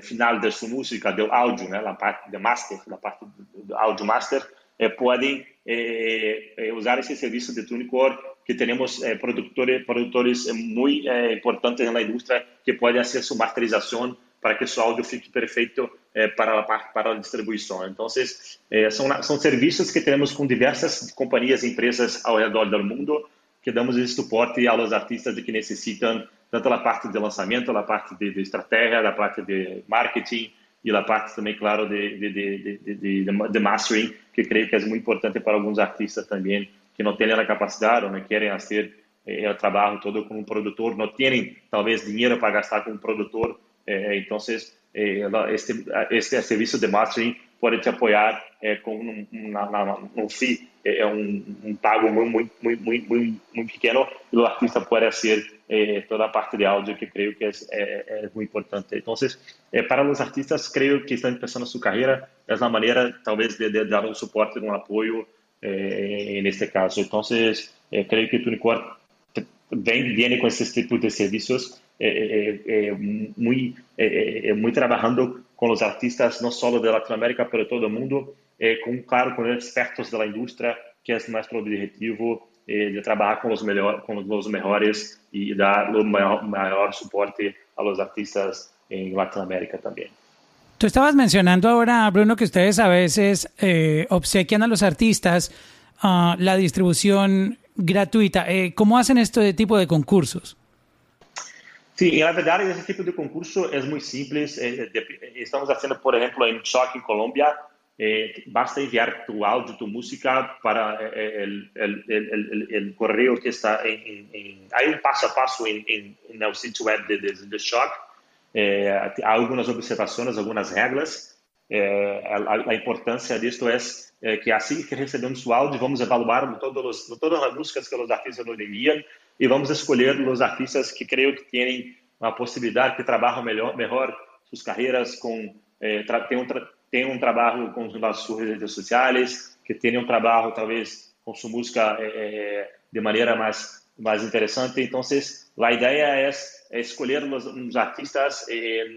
final da sua música, do áudio, né, na parte de master, da parte do áudio master, eh, podem eh, eh, usar esse serviço de Tunicore, que temos eh, produtores, produtores eh, muito eh, importantes na indústria que podem fazer sua masterização para que seu áudio fique perfeito para, a, para a distribuição. Então, são, são serviços que temos com diversas companhias e empresas ao redor do mundo que damos esse suporte aos artistas que necessitam tanto a parte de lançamento, a parte de, de estratégia, a parte de marketing e a parte também, claro, de, de, de, mastering, que creio que é muito importante para alguns artistas também que não têm a capacidade ou não querem fazer eh, o trabalho todo com um produtor, não têm talvez dinheiro para gastar com um produtor, eh, então eh, este, este serviço de mastering pode te apoiar é, com um, um, um fee, é um, um pago muito, muito, muito, muito, muito pequeno e o artista pode fazer eh, toda a parte de áudio que creio que é, é, é muito importante. Então, eh, para os artistas creio que estão começando sua carreira, é uma maneira talvez de, de dar um suporte, um apoio en este caso. Então, creio que o TuneCore vem, vem com esse tipo de serviços, muito muy com os artistas, no solo de Latinoamérica, pero todo o mundo, com claro, os expertos da indústria, que é o nosso objetivo de trabalhar com os, melhor, com os melhores e dar o maior, maior suporte aos artistas em Latinoamérica também. Tú estabas mencionando ahora, Bruno, que ustedes a veces eh, obsequian a los artistas uh, la distribución gratuita. Eh, ¿Cómo hacen este tipo de concursos? Sí, en la verdad ese tipo de concurso es muy simple. Eh, estamos haciendo, por ejemplo, en Choc en Colombia, eh, basta enviar tu audio, tu música para eh, el, el, el, el correo que está en, en, Hay un paso a paso en, en, en el sitio web de, de, de Shock. Eh, há algumas observações, algumas regras. Eh, a, a, importância disto é eh, que assim que recebemos o áudio, vamos evaluar todos, todas as músicas que os artistas nos enviam e vamos escolher os artistas que creio que têm uma possibilidade, que trabalham melhor, melhor suas carreiras, com eh, tem, um, tem um trabalho com as suas redes sociais, que tem um trabalho talvez com sua música eh, eh de maneira mais mais interessante. Então, a ideia é, é escolher os artistas,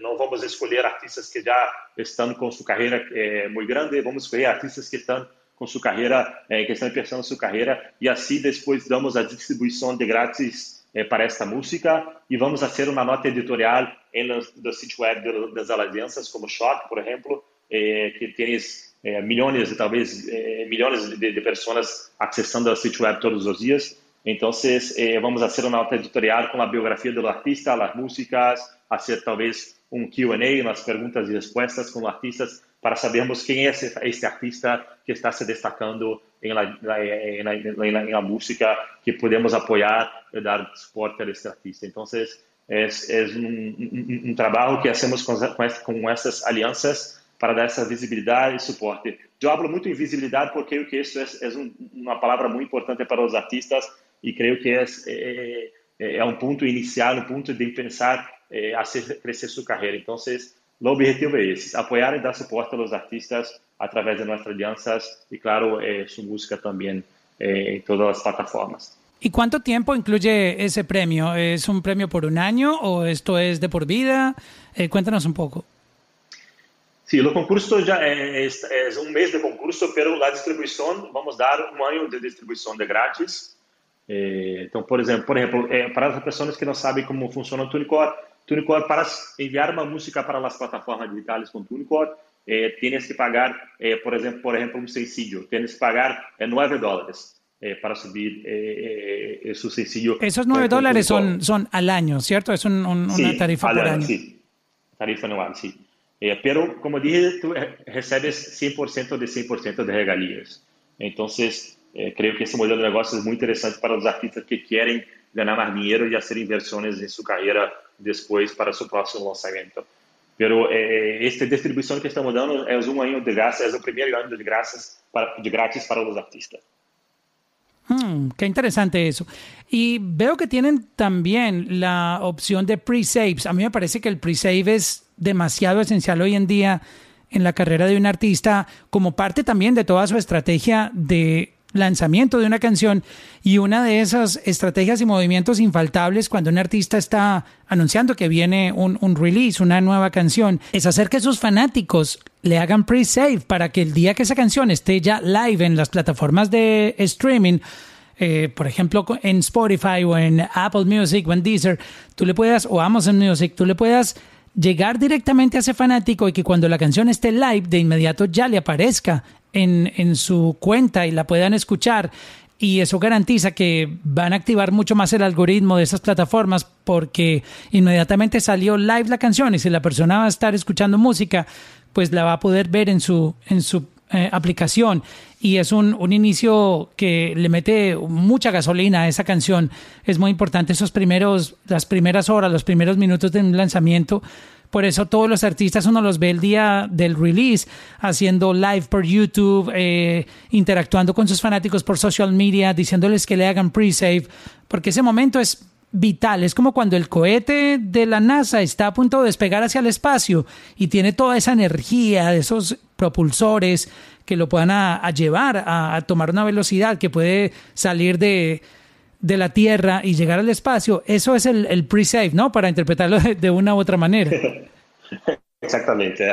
não vamos escolher artistas que já estão com sua carreira eh, muito grande, vamos escolher artistas que estão com sua carreira, eh, que estão pensando sua carreira, e assim depois damos a distribuição de grátis eh, para esta música. E vamos fazer uma nota editorial no sítio web das alianças, como Shock, por exemplo, eh, que tem eh, milhões, talvez eh, milhões de, de pessoas acessando o sítio web todos os dias. Então, vamos fazer uma nota editorial com a biografia do artista, as músicas, fazer talvez um Q&A, umas perguntas e respostas com artistas para sabermos quem é esse, esse artista que está se destacando em la, música, que podemos apoiar e dar suporte a esse artista. Então, é, é um, um, um, trabalho que hacemos com, com essas alianças para dar essa visibilidade e suporte. Eu falo muito em visibilidade porque eu que isso é, é uma palavra muito importante para os artistas e creio que é, é, é um ponto inicial, um ponto de pensar é, a crescer sua carreira. Então, o objetivo é esse, apoiar e dar suporte aos artistas através de nossas alianças e, claro, eh, sua música também eh, em todas as plataformas. ¿Y cuánto tiempo incluye ese premio? ¿Es un premio por un año o esto es de por vida? Eh, cuéntanos un poco. Sí, o concurso já é eh, um mês de concurso, pero la distribuição vamos dar um ano de distribuição de grátis. Eh, por exemplo, por exemplo, eh, para as pessoas que não sabem como funciona o TuneCore, TuneCore para enviar uma música para as plataformas digitais com TuneCore, eh, tienes que pagar, eh, por, exemplo, por exemplo, um sencillo, tienes que pagar eh, 9 dólares. para subir su sencillo. Esos 9 dólares son, son al año, ¿cierto? Es un, un, sí, tarifa al por año. año. Sí, tarifa anual, sí. Eh, pero, como dije, tú recebes 100% de 100% de regalías. Entonces, eh, creo que esse modelo de negócio é muito interessante para os artistas que querem ganhar mais dinheiro e fazer inversões em sua carreira depois para seu próximo lançamento. Pero eh, esta distribuição que estamos dando é um ano de graça, é o primeiro ano de graças para, de grátis para os artistas. Hmm, qué interesante eso. Y veo que tienen también la opción de pre-saves. A mí me parece que el pre-save es demasiado esencial hoy en día en la carrera de un artista como parte también de toda su estrategia de lanzamiento de una canción y una de esas estrategias y movimientos infaltables cuando un artista está anunciando que viene un, un release, una nueva canción, es hacer que sus fanáticos le hagan pre-save para que el día que esa canción esté ya live en las plataformas de streaming, eh, por ejemplo, en Spotify o en Apple Music o en Deezer, tú le puedas, o Amazon Music, tú le puedas llegar directamente a ese fanático y que cuando la canción esté live, de inmediato ya le aparezca en, en su cuenta y la puedan escuchar. Y eso garantiza que van a activar mucho más el algoritmo de esas plataformas porque inmediatamente salió live la canción y si la persona va a estar escuchando música, pues la va a poder ver en su, en su eh, aplicación y es un, un, inicio que le mete mucha gasolina a esa canción. Es muy importante esos primeros, las primeras horas, los primeros minutos de un lanzamiento por eso todos los artistas uno los ve el día del release haciendo live por YouTube, eh, interactuando con sus fanáticos por social media, diciéndoles que le hagan pre-save, porque ese momento es vital. Es como cuando el cohete de la NASA está a punto de despegar hacia el espacio y tiene toda esa energía esos propulsores que lo puedan a, llevar a, tomar una velocidad que puede salir de, la Tierra y llegar al espacio, eso es el, pre-save, ¿no? Para interpretarlo de, una u otra manera. Exactamente.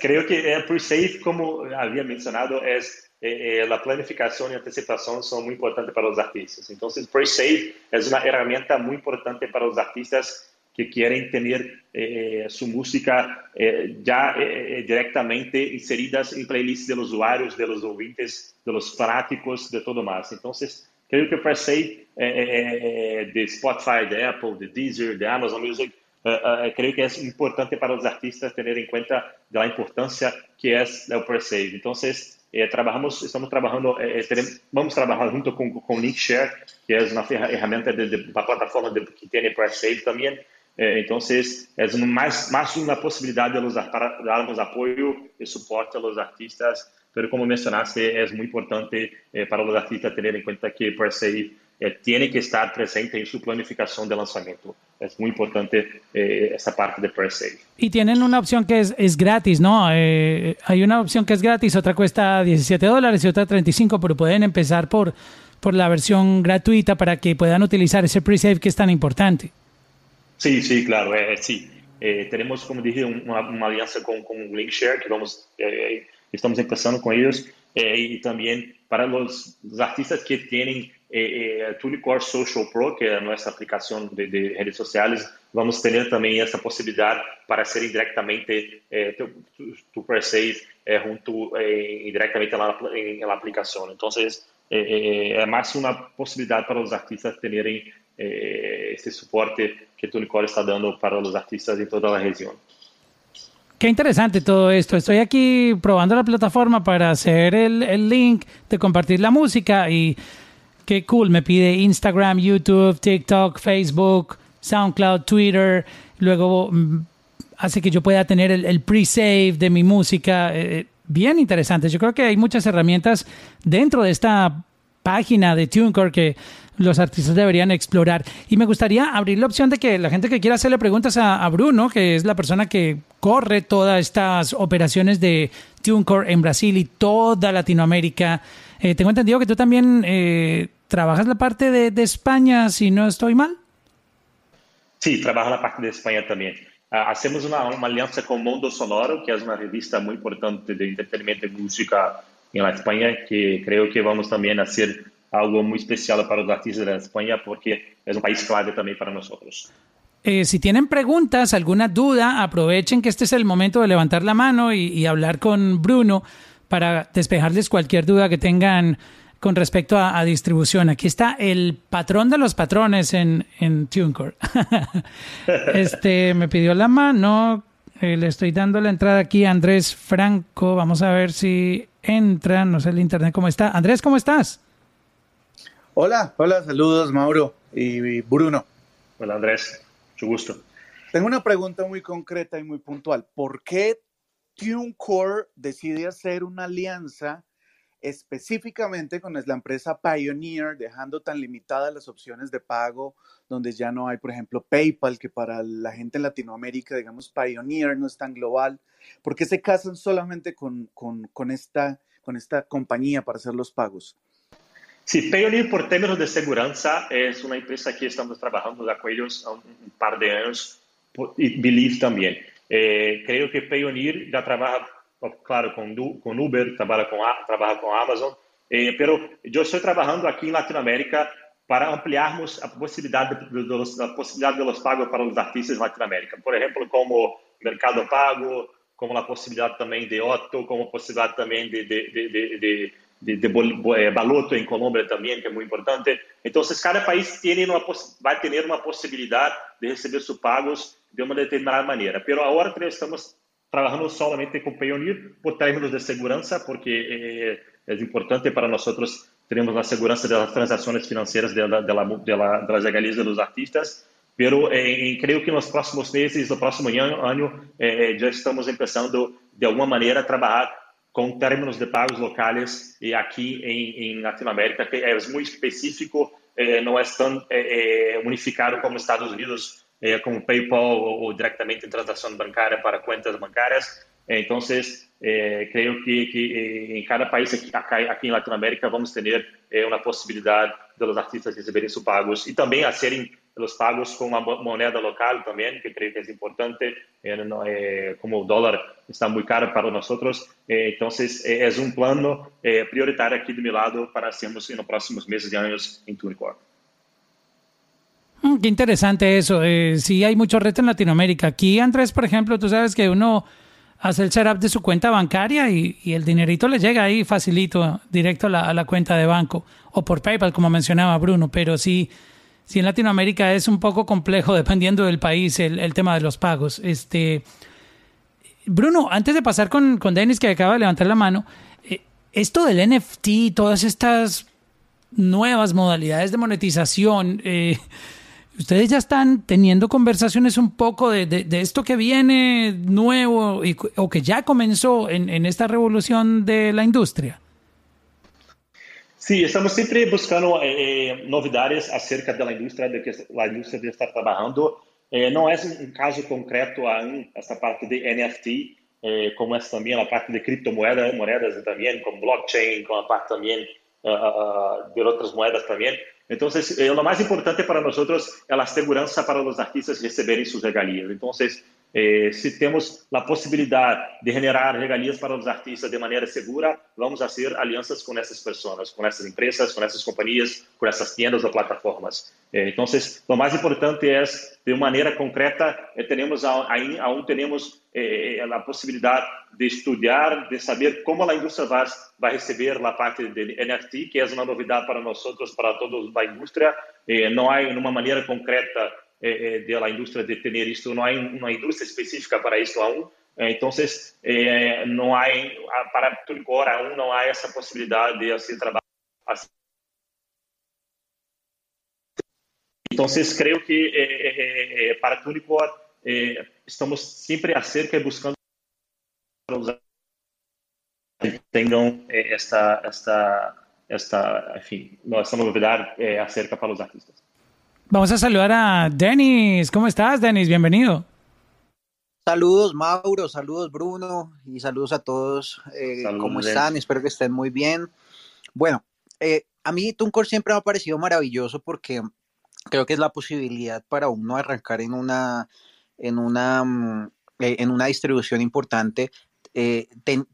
Creo que el pre-save, como había mencionado, es eh, eh, la planificación y anticipación son muy importantes para los artistas. Entonces, pre-save es una herramienta muy importante para los artistas que querem ter eh, música eh, diretamente eh, eh, directamente inseridas em playlists de usuários, dos de dos de los fanáticos, de todo mais. Então, creio que Fairsafe eh, eh, de Spotify, de Apple, de Deezer, de Amazon Music, creo que é importante para os artistas ter em conta de importância importancia que es el Então Entonces, trabalhamos, estamos trabalhando, teremos, vamos trabalhar junto com com Nick Linkshare, que é uma ferramenta de, de, una plataforma de, que tiene Fairsafe também. Eh, então, é mais, mais uma possibilidade de usar para darmos apoio e suporte aos artistas pero como mencionaste, es muy importante eh, para los artistas tener en cuenta que per eh, tiene que estar presente en su planificación de lanzamiento. Es muy importante eh, esa parte de per. Y tienen una opción que es, es gratis, ¿no? Hay una opción que es gratis, otra cuesta 17 dólares y otra 35, pero pueden empezar por, por la versión gratuita para que puedan utilizar ese pre-save que es tan importante. Sí, sí, claro, eh, sí. Eh, como dije, una alianza con, con Linkshare que vamos estamos empezando con ellos eh, y también para los, artistas que tienen eh, eh, TuneCore Social Pro, que es nuestra aplicación de, de, redes sociales, vamos a tener también esta posibilidad para hacer indirectamente eh, tu, tu, tu eh, junto eh, indirectamente en la, en la, aplicación. Entonces, es más una posibilidad para los artistas tener este soporte que TuneCore está dando para los artistas en toda la región. Qué interesante todo esto. Estoy aquí probando la plataforma para hacer el, el, link de compartir la música y qué cool. Me pide Instagram, YouTube, TikTok, Facebook, SoundCloud, Twitter. Luego mm, hace que yo pueda tener el, pre-save de mi música. Eh, bien interesante. Yo creo que hay muchas herramientas dentro de esta página de TuneCore que los artistas deberían explorar. Y me gustaría abrir la opción de que la gente que quiera hacerle preguntas a, Bruno, que es la persona que corre todas estas operaciones de TuneCore en Brasil y toda Latinoamérica. Eh, tengo entendido que tú también eh, trabajas la parte de, España, si no estoy mal. Sí, trabajo la parte de España también. Ah, hacemos una, alianza con Mundo Sonoro, que es una revista muy importante de entretenimiento y música en la España, que creo que vamos también a hacer algo muy especial para los artistas de España porque es un país clave también para nosotros. Eh, si tienen preguntas, alguna duda, aprovechen que este es el momento de levantar la mano y, hablar con Bruno para despejarles cualquier duda que tengan con respecto a, a, distribución. Aquí está el patrón de los patrones en, en TuneCore. este me pidió la mano. Eh, le estoy dando la entrada aquí a Andrés Franco. Vamos a ver si entra. No sé el internet cómo está. Andrés, ¿cómo estás? Hola, hola, saludos Mauro y Bruno. Hola Andrés, mucho gusto. Tengo una pregunta muy concreta y muy puntual. ¿Por qué TuneCore decide hacer una alianza específicamente con la empresa Pioneer, dejando tan limitadas las opciones de pago, donde ya no hay, por ejemplo, PayPal, que para la gente en Latinoamérica, digamos, Pioneer no es tan global? ¿Por qué se casan solamente con, con, con esta, con esta compañía para hacer los pagos? Sí, Payoneer por términos de seguridad es una empresa que estamos trabajando con ellos hace un par de años y Believe también. Eh, creo que Payoneer ya trabaja, claro, con, con Uber, trabaja con, trabaja con Amazon, eh, pero yo estoy trabajando aquí en Latinoamérica para ampliarmos la posibilidad de, de, los, la posibilidad de los pagos para los artistas en Latinoamérica. Por ejemplo, como Mercado Pago, como la posibilidad también de Otto, como posibilidad también de, de, de, de eh, Baloto em Colômbia também, que é muito importante. Então, cada país uma, vai ter uma possibilidade de receber seus pagos de uma determinada maneira. Pero agora estamos trabalhando somente com Payoneer por términos de segurança, porque é, é importante para nós outros termos a segurança das transações financeiras das legalizas dos artistas. Pero eh, creio que nos próximos meses, no próximo ano, ano eh, já estamos começando de alguma maneira a trabalhar com términos de pagos locais e aqui em, em Latinoamérica que é muito específico, eh, não é tão eh, unificado como Estados Unidos, eh, como PayPal ou, ou, diretamente em transação bancária para contas bancárias. Então, creio que, que, em cada país aqui, aqui em Latinoamérica vamos ter uma possibilidade de os artistas receberem seus pagos e também a serem los pagos con una moneda local también, que creo que es importante, eh, eh, como el dólar está muy caro para nosotros. Eh, entonces, es un plano prioritario aquí de mi lado para hacernos en los próximos meses y años en Tunicorp. Mm, qué interesante eso. sí, hay mucho reto en Latinoamérica. Aquí, Andrés, por ejemplo, tú sabes que uno hace el setup de su cuenta bancaria y, el dinerito le llega ahí facilito, directo a la, a la, cuenta de banco o por PayPal, como mencionaba Bruno. Pero sí, sí en Latinoamérica es un poco complejo dependiendo del país el, tema de los pagos. Este, Bruno, antes de pasar con, con Dennis, que acaba de levantar la mano, eh, esto del NFT, todas estas nuevas modalidades de monetización, eh, ustedes ya están teniendo conversaciones un poco de, esto que viene nuevo o que ya comenzó en, en esta revolución de la industria. Sim, estamos sempre buscando eh, eh novidades acerca da indústria, da que a indústria está trabalhando. Eh, não é um caso concreto a essa parte de NFT, eh, como essa também a parte de criptomoedas, moedas também, com blockchain, com a parte também uh, uh, de outras moedas também. Então, eh, o mais importante para nós é a segurança para os artistas receberem suas regalias. Então, eh, se temos a possibilidade de generar regalias para os artistas de maneira segura, vamos fazer alianças com essas pessoas, com essas empresas, com essas companhias, com essas tiendas ou plataformas. Eh, então, o mais importante é, de maneira concreta, eh, temos aí, aún temos a possibilidade de estudar, de saber como a indústria vai, vai receber a parte de NFT, que é uma novidade para nós, para todos a indústria. Não há uma maneira concreta de la industria de tener esto, no hay una industria específica para esto aún. Entonces, eh, no hay, para Tunicor aún no hay esa posibilidad de hacer trabajo. Entonces, creo que eh, para Tunicor estamos siempre acerca y buscando que tengan esta, esta, esta, en fin, esta novedad acerca para los artistas. Vamos a saludar a Denis. ¿Cómo estás, Denis? Bienvenido. Saludos, Mauro. Saludos, Bruno. Y saludos a todos. Eh, ¿Cómo están? Espero que estén muy bien. Bueno, eh, a mí Tuncor siempre me ha parecido maravilloso porque creo que es la posibilidad para uno arrancar en una, en una, mm, eh, en una distribución importante,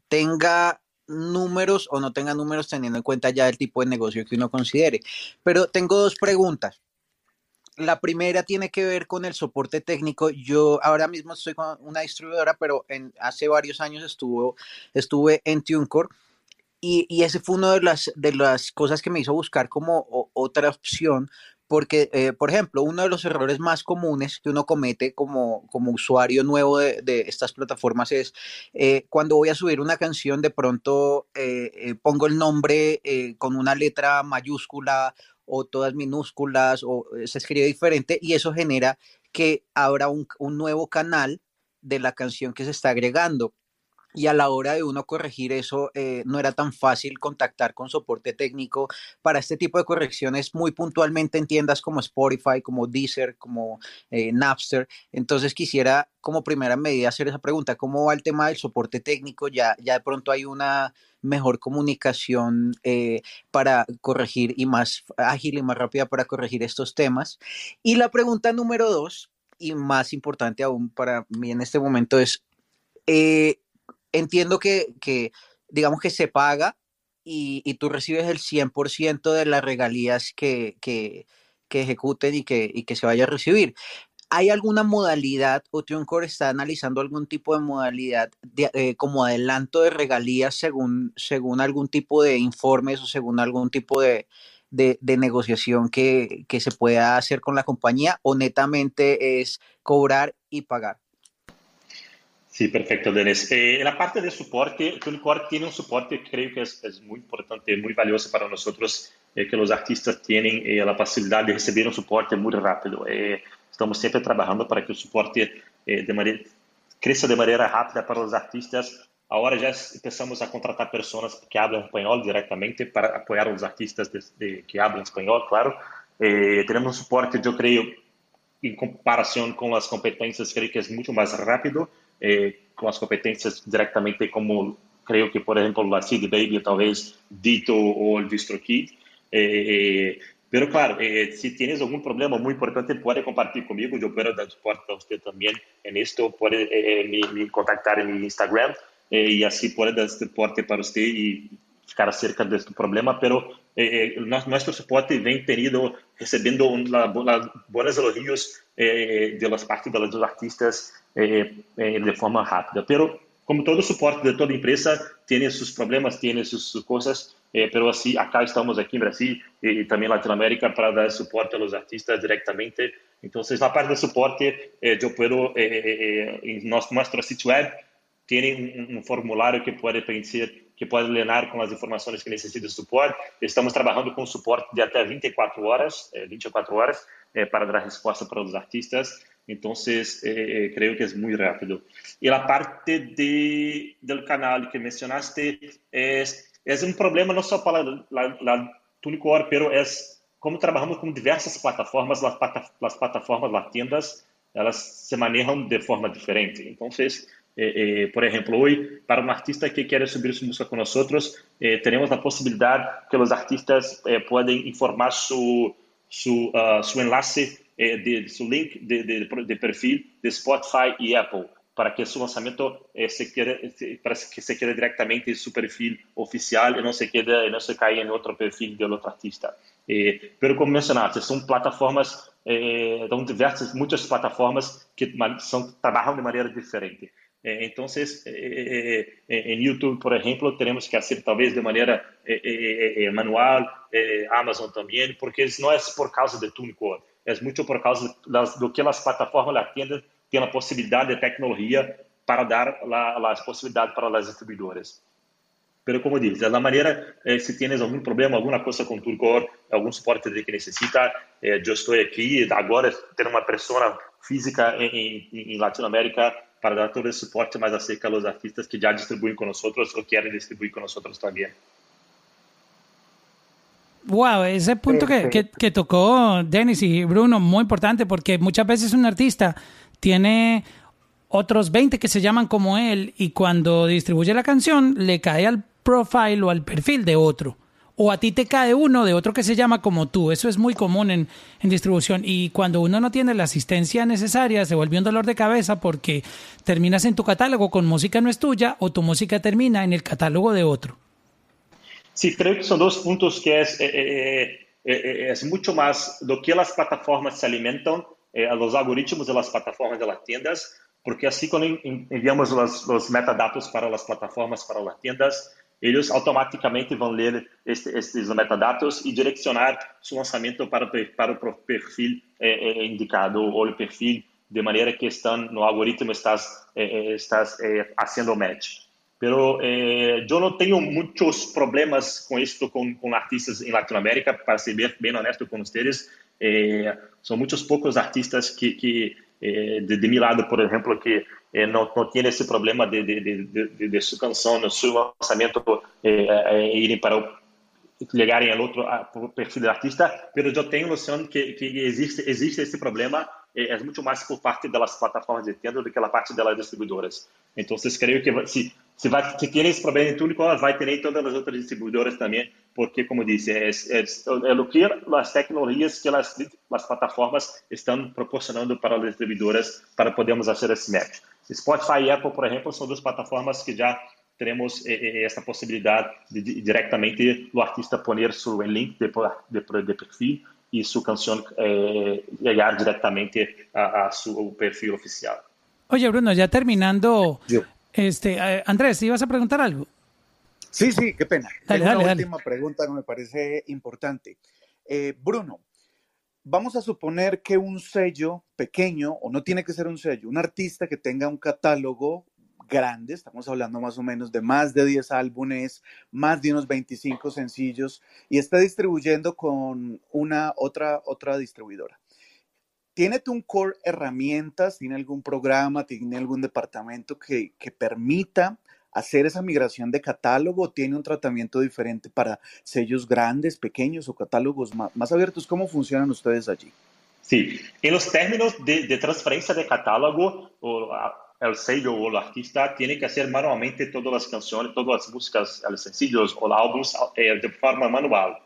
tenga números o no tenga números teniendo en cuenta ya el tipo de negocio que uno considere. Pero tengo dos preguntas la primera tiene que ver con el soporte técnico. Yo ahora mismo estoy con una distribuidora, pero hace varios años estuvo, estuve en TuneCore y, y ese fue una de las, de las cosas que me hizo buscar como otra opción. Porque, eh, por ejemplo, uno de los errores más comunes que uno comete como, como usuario nuevo de, de estas plataformas es eh, cuando voy a subir una canción, de pronto eh, pongo el nombre con una letra mayúscula o todas minúsculas o eh, se escribe diferente y eso genera que abra un, un nuevo canal de la canción que se está agregando y a la hora de uno corregir eso eh, no era tan fácil contactar con soporte técnico para este tipo de correcciones muy puntualmente en tiendas como Spotify, como Deezer, como eh, Napster. Entonces quisiera como primera medida hacer esa pregunta, ¿cómo va el tema del soporte técnico? Ya, ya de pronto hay una mejor comunicación eh, para corregir y más ágil y más rápida para corregir estos temas. Y la pregunta número dos, y más importante aún para mí en este momento es, entiendo que, digamos que se paga y, tú recibes el 100% de las regalías que, ejecuten y que, se vaya a recibir. ¿Hay alguna modalidad o TuneCore está analizando algún tipo de modalidad eh, como adelanto de regalías según, según algún tipo de informes o según algún tipo de, negociación que, que, se pueda hacer con la compañía o netamente es cobrar y pagar? Sí, perfecto, Denis. Eh, la parte de soporte, TuneCore tiene un soporte que creo que es, es muy importante, muy valioso para nosotros, eh, que los artistas tienen eh, la posibilidad de recibir un soporte muy rápido. Eh, estamos sempre trabalhando para que o suporte eh, de maneira, cresça de maneira rápida para os artistas. Agora já começamos a contratar pessoas que falam espanhol diretamente para apoiar os artistas de, de, que falam espanhol, claro. Eh, temos um suporte, eu creio, em comparação com as competências, creio que é muito mais rápido, eh, com as competências diretamente como, creio que, por exemplo, a Seed Baby, talvez Dito ou o DistroKid. Eh, Pero claro, eh, si tienes problema muy importante, puede compartir conmigo. Yo puedo dar soporte a usted también en esto. Puede eh, me, me, contactar mi Instagram eh, así puede dar soporte para usted y ficar cerca de este problema. Pero eh, nuestro soporte vem tenido, recibiendo buenos elogios de las partes de los artistas de forma rápida. Pero como todo soporte de toda empresa, tiene sus problemas, sus, sus cosas. Eh, pero así acá estamos aquí en Brasil y, también Latinoamérica para dar soporte a los artistas directamente. Entonces, la parte de soporte, eh, yo puedo, eh, en nuestro sitio web, tiene un, formulario que puede preencher, que puede llenar con las informaciones que necesita de soporte. Estamos trabajando con soporte de hasta 24 horas, 24 horas, para dar respuesta para los artistas. Entonces, creo que es muy rápido. Y la parte de, del canal que mencionaste es é um problema não só para a TuneCore, pero é como trabalhamos com diversas plataformas, as, plataformas, as tiendas, elas se manejam de forma diferente. Então, eh, eh, por exemplo, hoje, para um artista que quer subir sua música com nós, eh, teremos a possibilidade que os artistas eh, podem informar seu su, uh, su enlace, eh, de, seu link de, de, de perfil de Spotify e Apple para que su lanzamiento eh, se quede, para que se quede directamente en su perfil oficial y no se quede, no se caiga en otro perfil del otro artista. Pero como mencionaste, son plataformas, son diversas, muchas plataformas que son, trabajan de manera diferente. Eh, entonces, eh, eh, en YouTube, por ejemplo, tenemos que hacer tal vez de manera manual, Amazon también, porque no es por causa de TuneCore, es mucho por causa de lo que las plataformas la atienden tem a possibilidade de tecnologia para dar as possibilidades para as distribuidoras. Pero como disse, da maneira, eh, se tienes algum problema, alguma coisa com Turcor, algum suporte que necessita, eu estou aqui agora tendo uma pessoa física em, em, em Latinoamérica para dar todo esse suporte mais acerca dos artistas que já distribuem com nós ou querem distribuir com nós também. Wow, ese punto que, que, que, tocó Dennis y Bruno, muy importante, porque muchas veces un artista tiene otros 20 que se llaman como él y cuando distribuye la canción le cae al profile o al perfil de otro. O a ti te cae uno de otro que se llama como tú. Eso es muy común en, en distribución. Y cuando uno no tiene la asistencia necesaria, se vuelve un dolor de cabeza porque terminas en tu catálogo con música no es tuya o tu música termina en el catálogo de otro. Sí, creo que son dos puntos que es, eh, eh, eh, es mucho más lo que las plataformas se alimentan eh, los algoritmos de las plataformas de las tiendas, porque así cuando enviamos los, los metadatos para las plataformas, para las tiendas, eles automaticamente vão ler este, estes metadados e direcionar seu lançamento para, para o perfil eh, indicado ou o perfil de maneira que estão no algoritmo estás, eh, estás eh, fazendo match. Pero eh, eu não tenho muitos problemas com isso com, com artistas em Latinoamérica, para ser bem, bem honesto com vocês. São muitos poucos artistas que, que de, de, mi lado, por exemplo, que não, não tem esse problema de, de, de, de, de sua canção, no seu lançamento, irem para o ligarem ao outro perfil do artista, mas eu tenho noção que, que existe existe esse problema é, muito mais por parte das plataformas de venda do que pela parte das distribuidoras. Então, vocês creio que se se vai se tem esse problema em Túnico, vai ter em todas as outras distribuidoras também, porque como disse, é, é, é o que as tecnologias que as, as plataformas estão proporcionando para as distribuidoras para podermos fazer esse match. Spotify e Apple, por exemplo, são duas plataformas que já teremos eh, eh, essa possibilidade de, de diretamente o artista poner seu link de, de, de perfil y su canción eh, llegar directamente a, su perfil oficial. Oye, Bruno, ya terminando, este, eh, Andrés, ¿ibas a preguntar algo? Sí, sí, qué pena. Dale, Tengo una última pregunta que me parece importante. Eh, Bruno, vamos a suponer que un sello pequeño, o no tiene que ser un sello, un artista que tenga un catálogo grande, estamos hablando más o menos de más de 10 álbumes, más de unos 25 sencillos, y está distribuyendo con una otra, otra distribuidora. ¿Tiene TuneCore herramientas? ¿Tiene algún programa? ¿Tiene algún departamento que, que permita hacer esa migración de catálogo? ¿Tiene un tratamiento diferente para sellos grandes, pequeños o catálogos más, abiertos? ¿Cómo funcionan ustedes allí? Sí, en los términos de, transferencia de catálogo, o, el sello o el artista tiene que hacer manualmente todas las canciones, todas las músicas, los sencillos o los álbumes eh, de forma manual.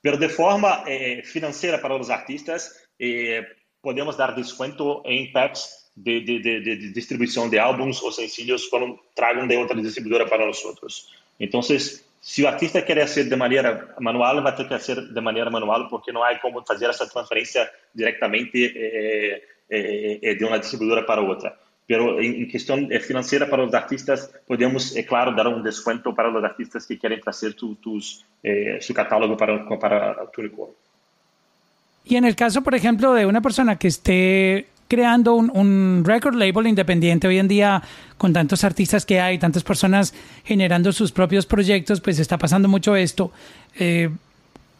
Pero de forma eh, financiera para los artistas, eh, podemos dar descuento en packs de, de, de, de, distribución de álbumes o sencillos cuando tragan de otra distribuidora para nosotros. Entonces, si el artista quiere hacer de manera manual, va a tener que hacer de manera manual porque no hay cómo hacer esa transferencia directamente de una distribuidora para otra pero en, cuestión eh, financiera para los artistas podemos, eh, claro, dar un descuento para los artistas que quieren hacer tus, eh, su catálogo para, para tu Y en el caso, por ejemplo, de una persona que esté creando un, record label independiente hoy en día con tantos artistas que hay, tantas personas generando sus propios proyectos, pues está pasando mucho esto.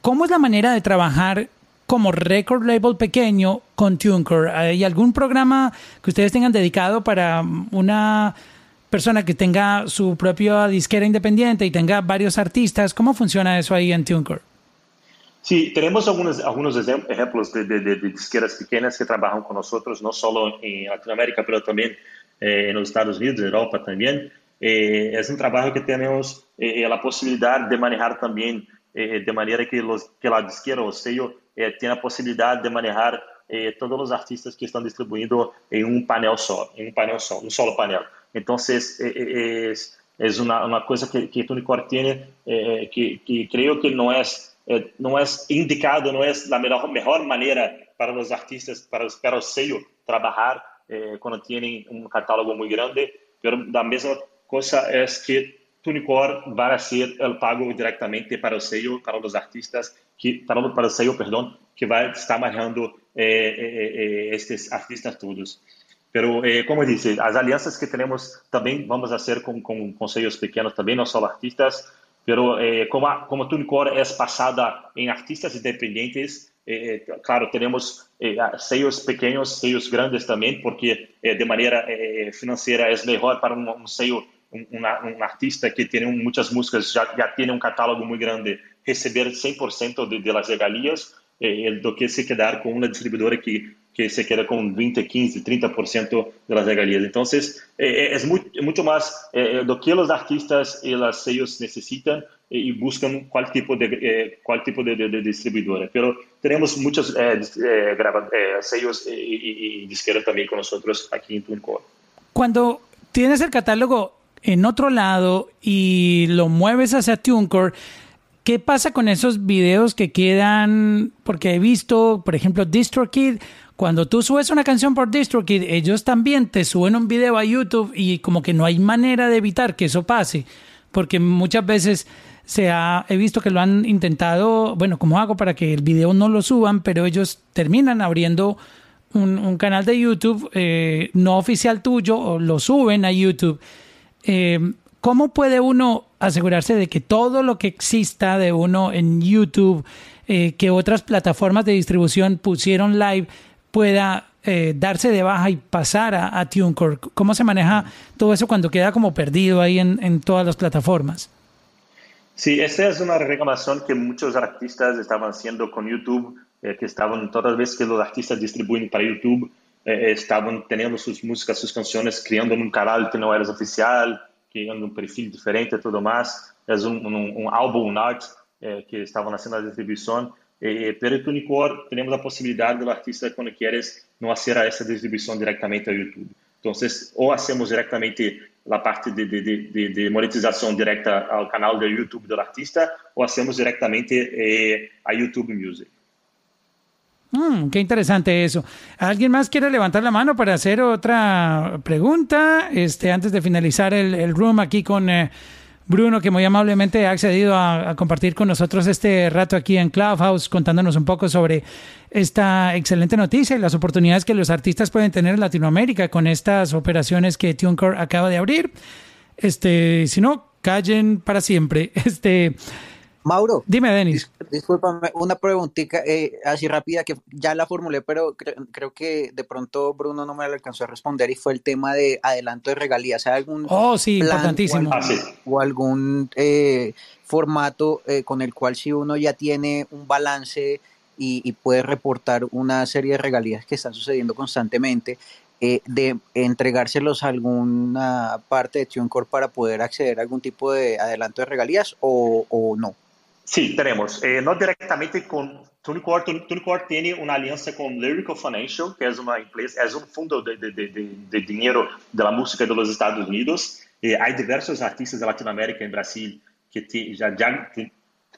¿Cómo es la manera de trabajar como record label pequeño con TuneCore? ¿Hay algún programa que ustedes tengan dedicado para una persona que tenga su propia disquera independiente y tenga varios artistas? ¿Cómo funciona eso ahí en TuneCore? Sí, tenemos algunos, algunos ejemplos de, de, disqueras pequeñas que trabajan con nosotros, no solo en Latinoamérica, pero también eh, en los Estados Unidos, Europa también. Eh, es un trabajo que tenemos eh, la posibilidad de manejar también de manera que, los, que la disquera o sello eh, tiene la posibilidad de manejar eh, todos los artistas que están distribuyendo en un panel solo, en un panel solo, un solo panel. Entonces, eh, es, es una, una, cosa que, que Tunicore tiene que, que, creo que no es, É, não é indicado, não é da melhor, melhor maneira para os artistas, para, para o seio trabalhar eh, quando têm um catálogo muito grande, mas da mesma coisa é que Tunicor vai ser o pago diretamente para o seio, para os artistas, que, para, para o seio, perdão, que vai estar amarrando eh, é, eh, estes artistas todos. mas eh, como eu disse, as alianças que temos também vamos fazer com, com conselhos pequenos também, não só artistas, pero eh, como a, como é passada em artistas independentes, eh, claro, temos eh, sellos pequenos, sellos grandes também, porque eh, de maneira eh, financeira é melhor para um, um sello, um, um, artista que tem muitas músicas, já, já tem um catálogo muito grande, receber 100% de, de las regalias eh, do que se quedar com uma distribuidora que, que se queda com 20, 15, 30% de las regalias. Então, eh, é muito, muito mais eh, do que os artistas e os sellos necessitam e buscam qual tipo de eh, qual tipo de, de, de distribuidora. Pero eh, eh, eh, sellos e, e, e disqueras também com nós aqui em TuneCore. Cuando tienes el catálogo en otro lado y lo mueves hacia TuneCore, ¿Qué pasa con esos videos que quedan? Porque he visto, por ejemplo, DistroKid, cuando tú subes una canción por DistroKid, ellos también te suben un video a YouTube y como que no hay manera de evitar que eso pase, porque muchas veces se ha, he visto que lo han intentado, bueno, ¿cómo hago para que el video no lo suban? Pero ellos terminan abriendo un, canal de YouTube eh, no oficial tuyo o lo suben a YouTube. Eh, ¿Cómo puede uno asegurarse de que todo lo que exista de uno en YouTube, eh, que otras plataformas de distribución pusieron live, pueda eh, darse de baja y pasar a, TuneCore? ¿Cómo se maneja todo eso cuando queda como perdido ahí en, todas las plataformas? Sí, esa es una reclamación que muchos artistas estaban haciendo con YouTube, eh, que estaban todas las veces que los artistas distribuyen para YouTube, estaban teniendo sus músicas, sus canciones, creando un canal que no era oficial, criando um perfil diferente e. É um, um, um álbum art eh, que estava nascendo a distribuição. Eh, pero Tunicor temos a possibilidade do artista, quando queres, não fazer essa distribuição diretamente ao YouTube. Então, ou hacemos diretamente a parte de, de, de, de, monetização direta ao canal do YouTube do artista, ou hacemos diretamente eh, a YouTube Music. Mm, qué interesante eso. ¿Alguien más quiere levantar la mano para hacer otra pregunta? Este, antes de finalizar el, el room aquí con eh, Bruno, que muy amablemente ha accedido a, compartir con nosotros este rato aquí en Clubhouse, contándonos un poco sobre esta excelente noticia y las oportunidades que los artistas pueden tener en Latinoamérica con estas operaciones que TuneCore acaba de abrir. Este, si no, callen para siempre. Este, Mauro. Dime, Denis. discúlpame, una preguntita eh, así rápida que ya la formulé, pero creo que de pronto Bruno no me la alcanzó a responder y fue el tema de adelanto de regalías. ¿Hay algún oh, sí, importantísimo. O algún, eh, formato eh, con el cual si uno ya tiene un balance y, y, puede reportar una serie de regalías que están sucediendo constantemente, eh, de entregárselos a alguna parte de TuneCore para poder acceder a algún tipo de adelanto de regalías o, o no? Sí, tenemos. Eh, no directamente con TuneCore. TuneCore tiene una alianza con Lyrical Financial, que es una empresa, es un fondo de, de, de, de dinero música de Estados Unidos. Eh, hay diversos artistas de Latinoamérica en Brasil que te, ya, ya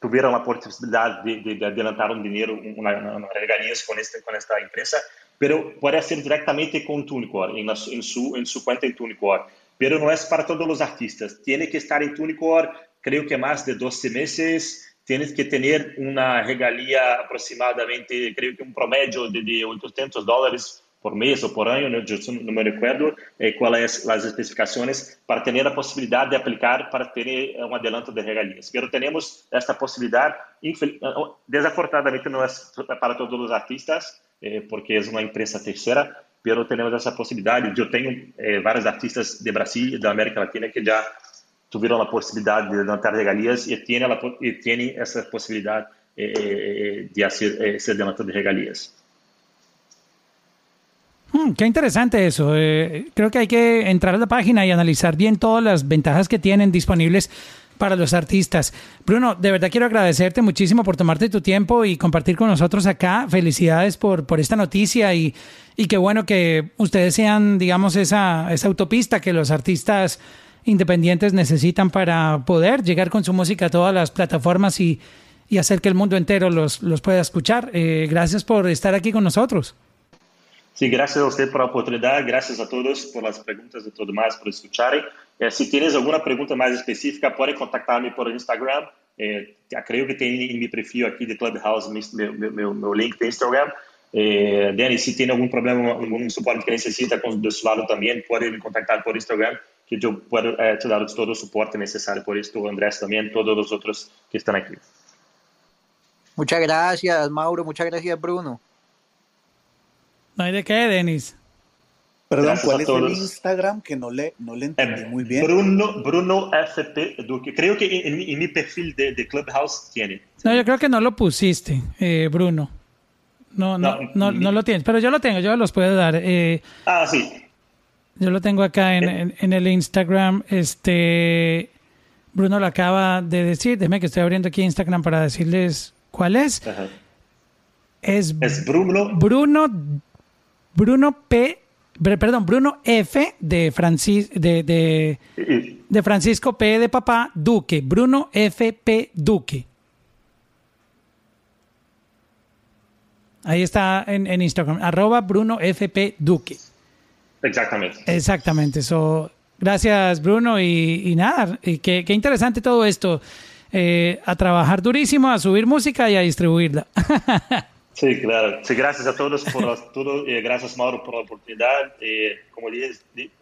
tuvieron la posibilidad de, adelantar un dinero, una, una regalías con, este, esta empresa pero puede hacer directamente con TuneCore, en, en, su, en su cuenta en. Pero no es para todos los artistas. Tiene que estar en TuneCore, creo que más de 12 meses. Tienes que tener una regalía aproximadamente, creo que un promedio de, de 800 dólares por mes o por año, no, yo no me recuerdo eh, cuáles las especificaciones, para tener la posibilidad de aplicar para tener un adelanto de regalías. Pero tenemos esta posibilidad, desafortunadamente no es para todos los artistas, eh, porque es una empresa tercera, pero tenemos esa posibilidad. Yo tengo eh, varios artistas de Brasil y de América Latina que ya tuvieron la posibilidad de adelantar regalías y tienen, la, y tienen esa posibilidad eh, de hacer ese adelanto de regalías. Hmm, qué interesante eso. creo que hay que entrar a la página y analizar bien todas las ventajas que tienen disponibles para los artistas. Bruno, de verdad quiero agradecerte muchísimo por tomarte tu tiempo y compartir con nosotros acá. Felicidades por, por esta noticia y, y qué bueno que ustedes sean, digamos, esa, esa autopista que los artistas independientes necesitan para poder llegar con su música a todas las plataformas y, y hacer que el mundo entero los, los pueda escuchar. Eh, gracias por estar aquí con nosotros. Sí, gracias a usted por la oportunidad, gracias a todos por las preguntas y todo más, por escuchar. Eh, si tienes alguna pregunta más específica, puede contactarme por Instagram. Eh, creo que tiene en mi perfil aquí de Clubhouse mi, link de Instagram. Eh, Dani, si tiene algún problema, algún soporte que necesita con, de su lado también, puede contactar por Instagram, que yo puedo eh, te dar todo el soporte necesario por esto, Andrés también, todos los otros que están aquí. Muchas gracias, Mauro. Muchas gracias, Bruno. No hay de qué, Denis. Perdón, ¿cuál es el Instagram que no le, no le entendí muy bien? Bruno, Bruno FP Duque. Creo que en, mi perfil de, de, Clubhouse tiene. No, yo creo que no lo pusiste, eh, Bruno. No, no, no, no, lo tienes, pero yo lo tengo, yo los puedo dar. Eh, ah, sí. Yo lo tengo acá en, eh. en, el Instagram. Este Bruno lo acaba de decir. Déjeme que estoy abriendo aquí Instagram para decirles cuál es. Es, es Bruno. Bruno Bruno P. Perdón, Bruno F. de, Francis, de, de, de Francisco P. de Papá Duque. Bruno F. P. Duque. Ahí está en, en Instagram, arroba Bruno F. P. Duque. Exactamente. Exactamente. eso gracias, Bruno. Y, nada, y qué, qué, interesante todo esto. Eh, a trabajar durísimo, a subir música y a distribuirla. Sí, claro. Sí, gracias a todos por todo. Eh, gracias, Mauro, por la oportunidad. Eh, como dije,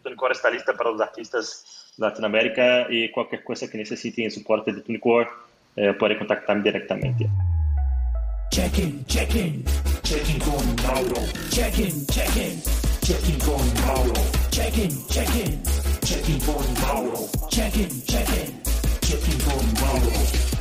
TuneCore está lista para los artistas de Latinoamérica y cualquier cosa que necesiten en soporte de TuneCore eh, puede contactarme directamente. Check-in, check-in, check-in con Mauro. Check-in, check-in, Checking von Mauro. Checking, checking. Checking von Mauro. Checking, checking. Checking von Mauro.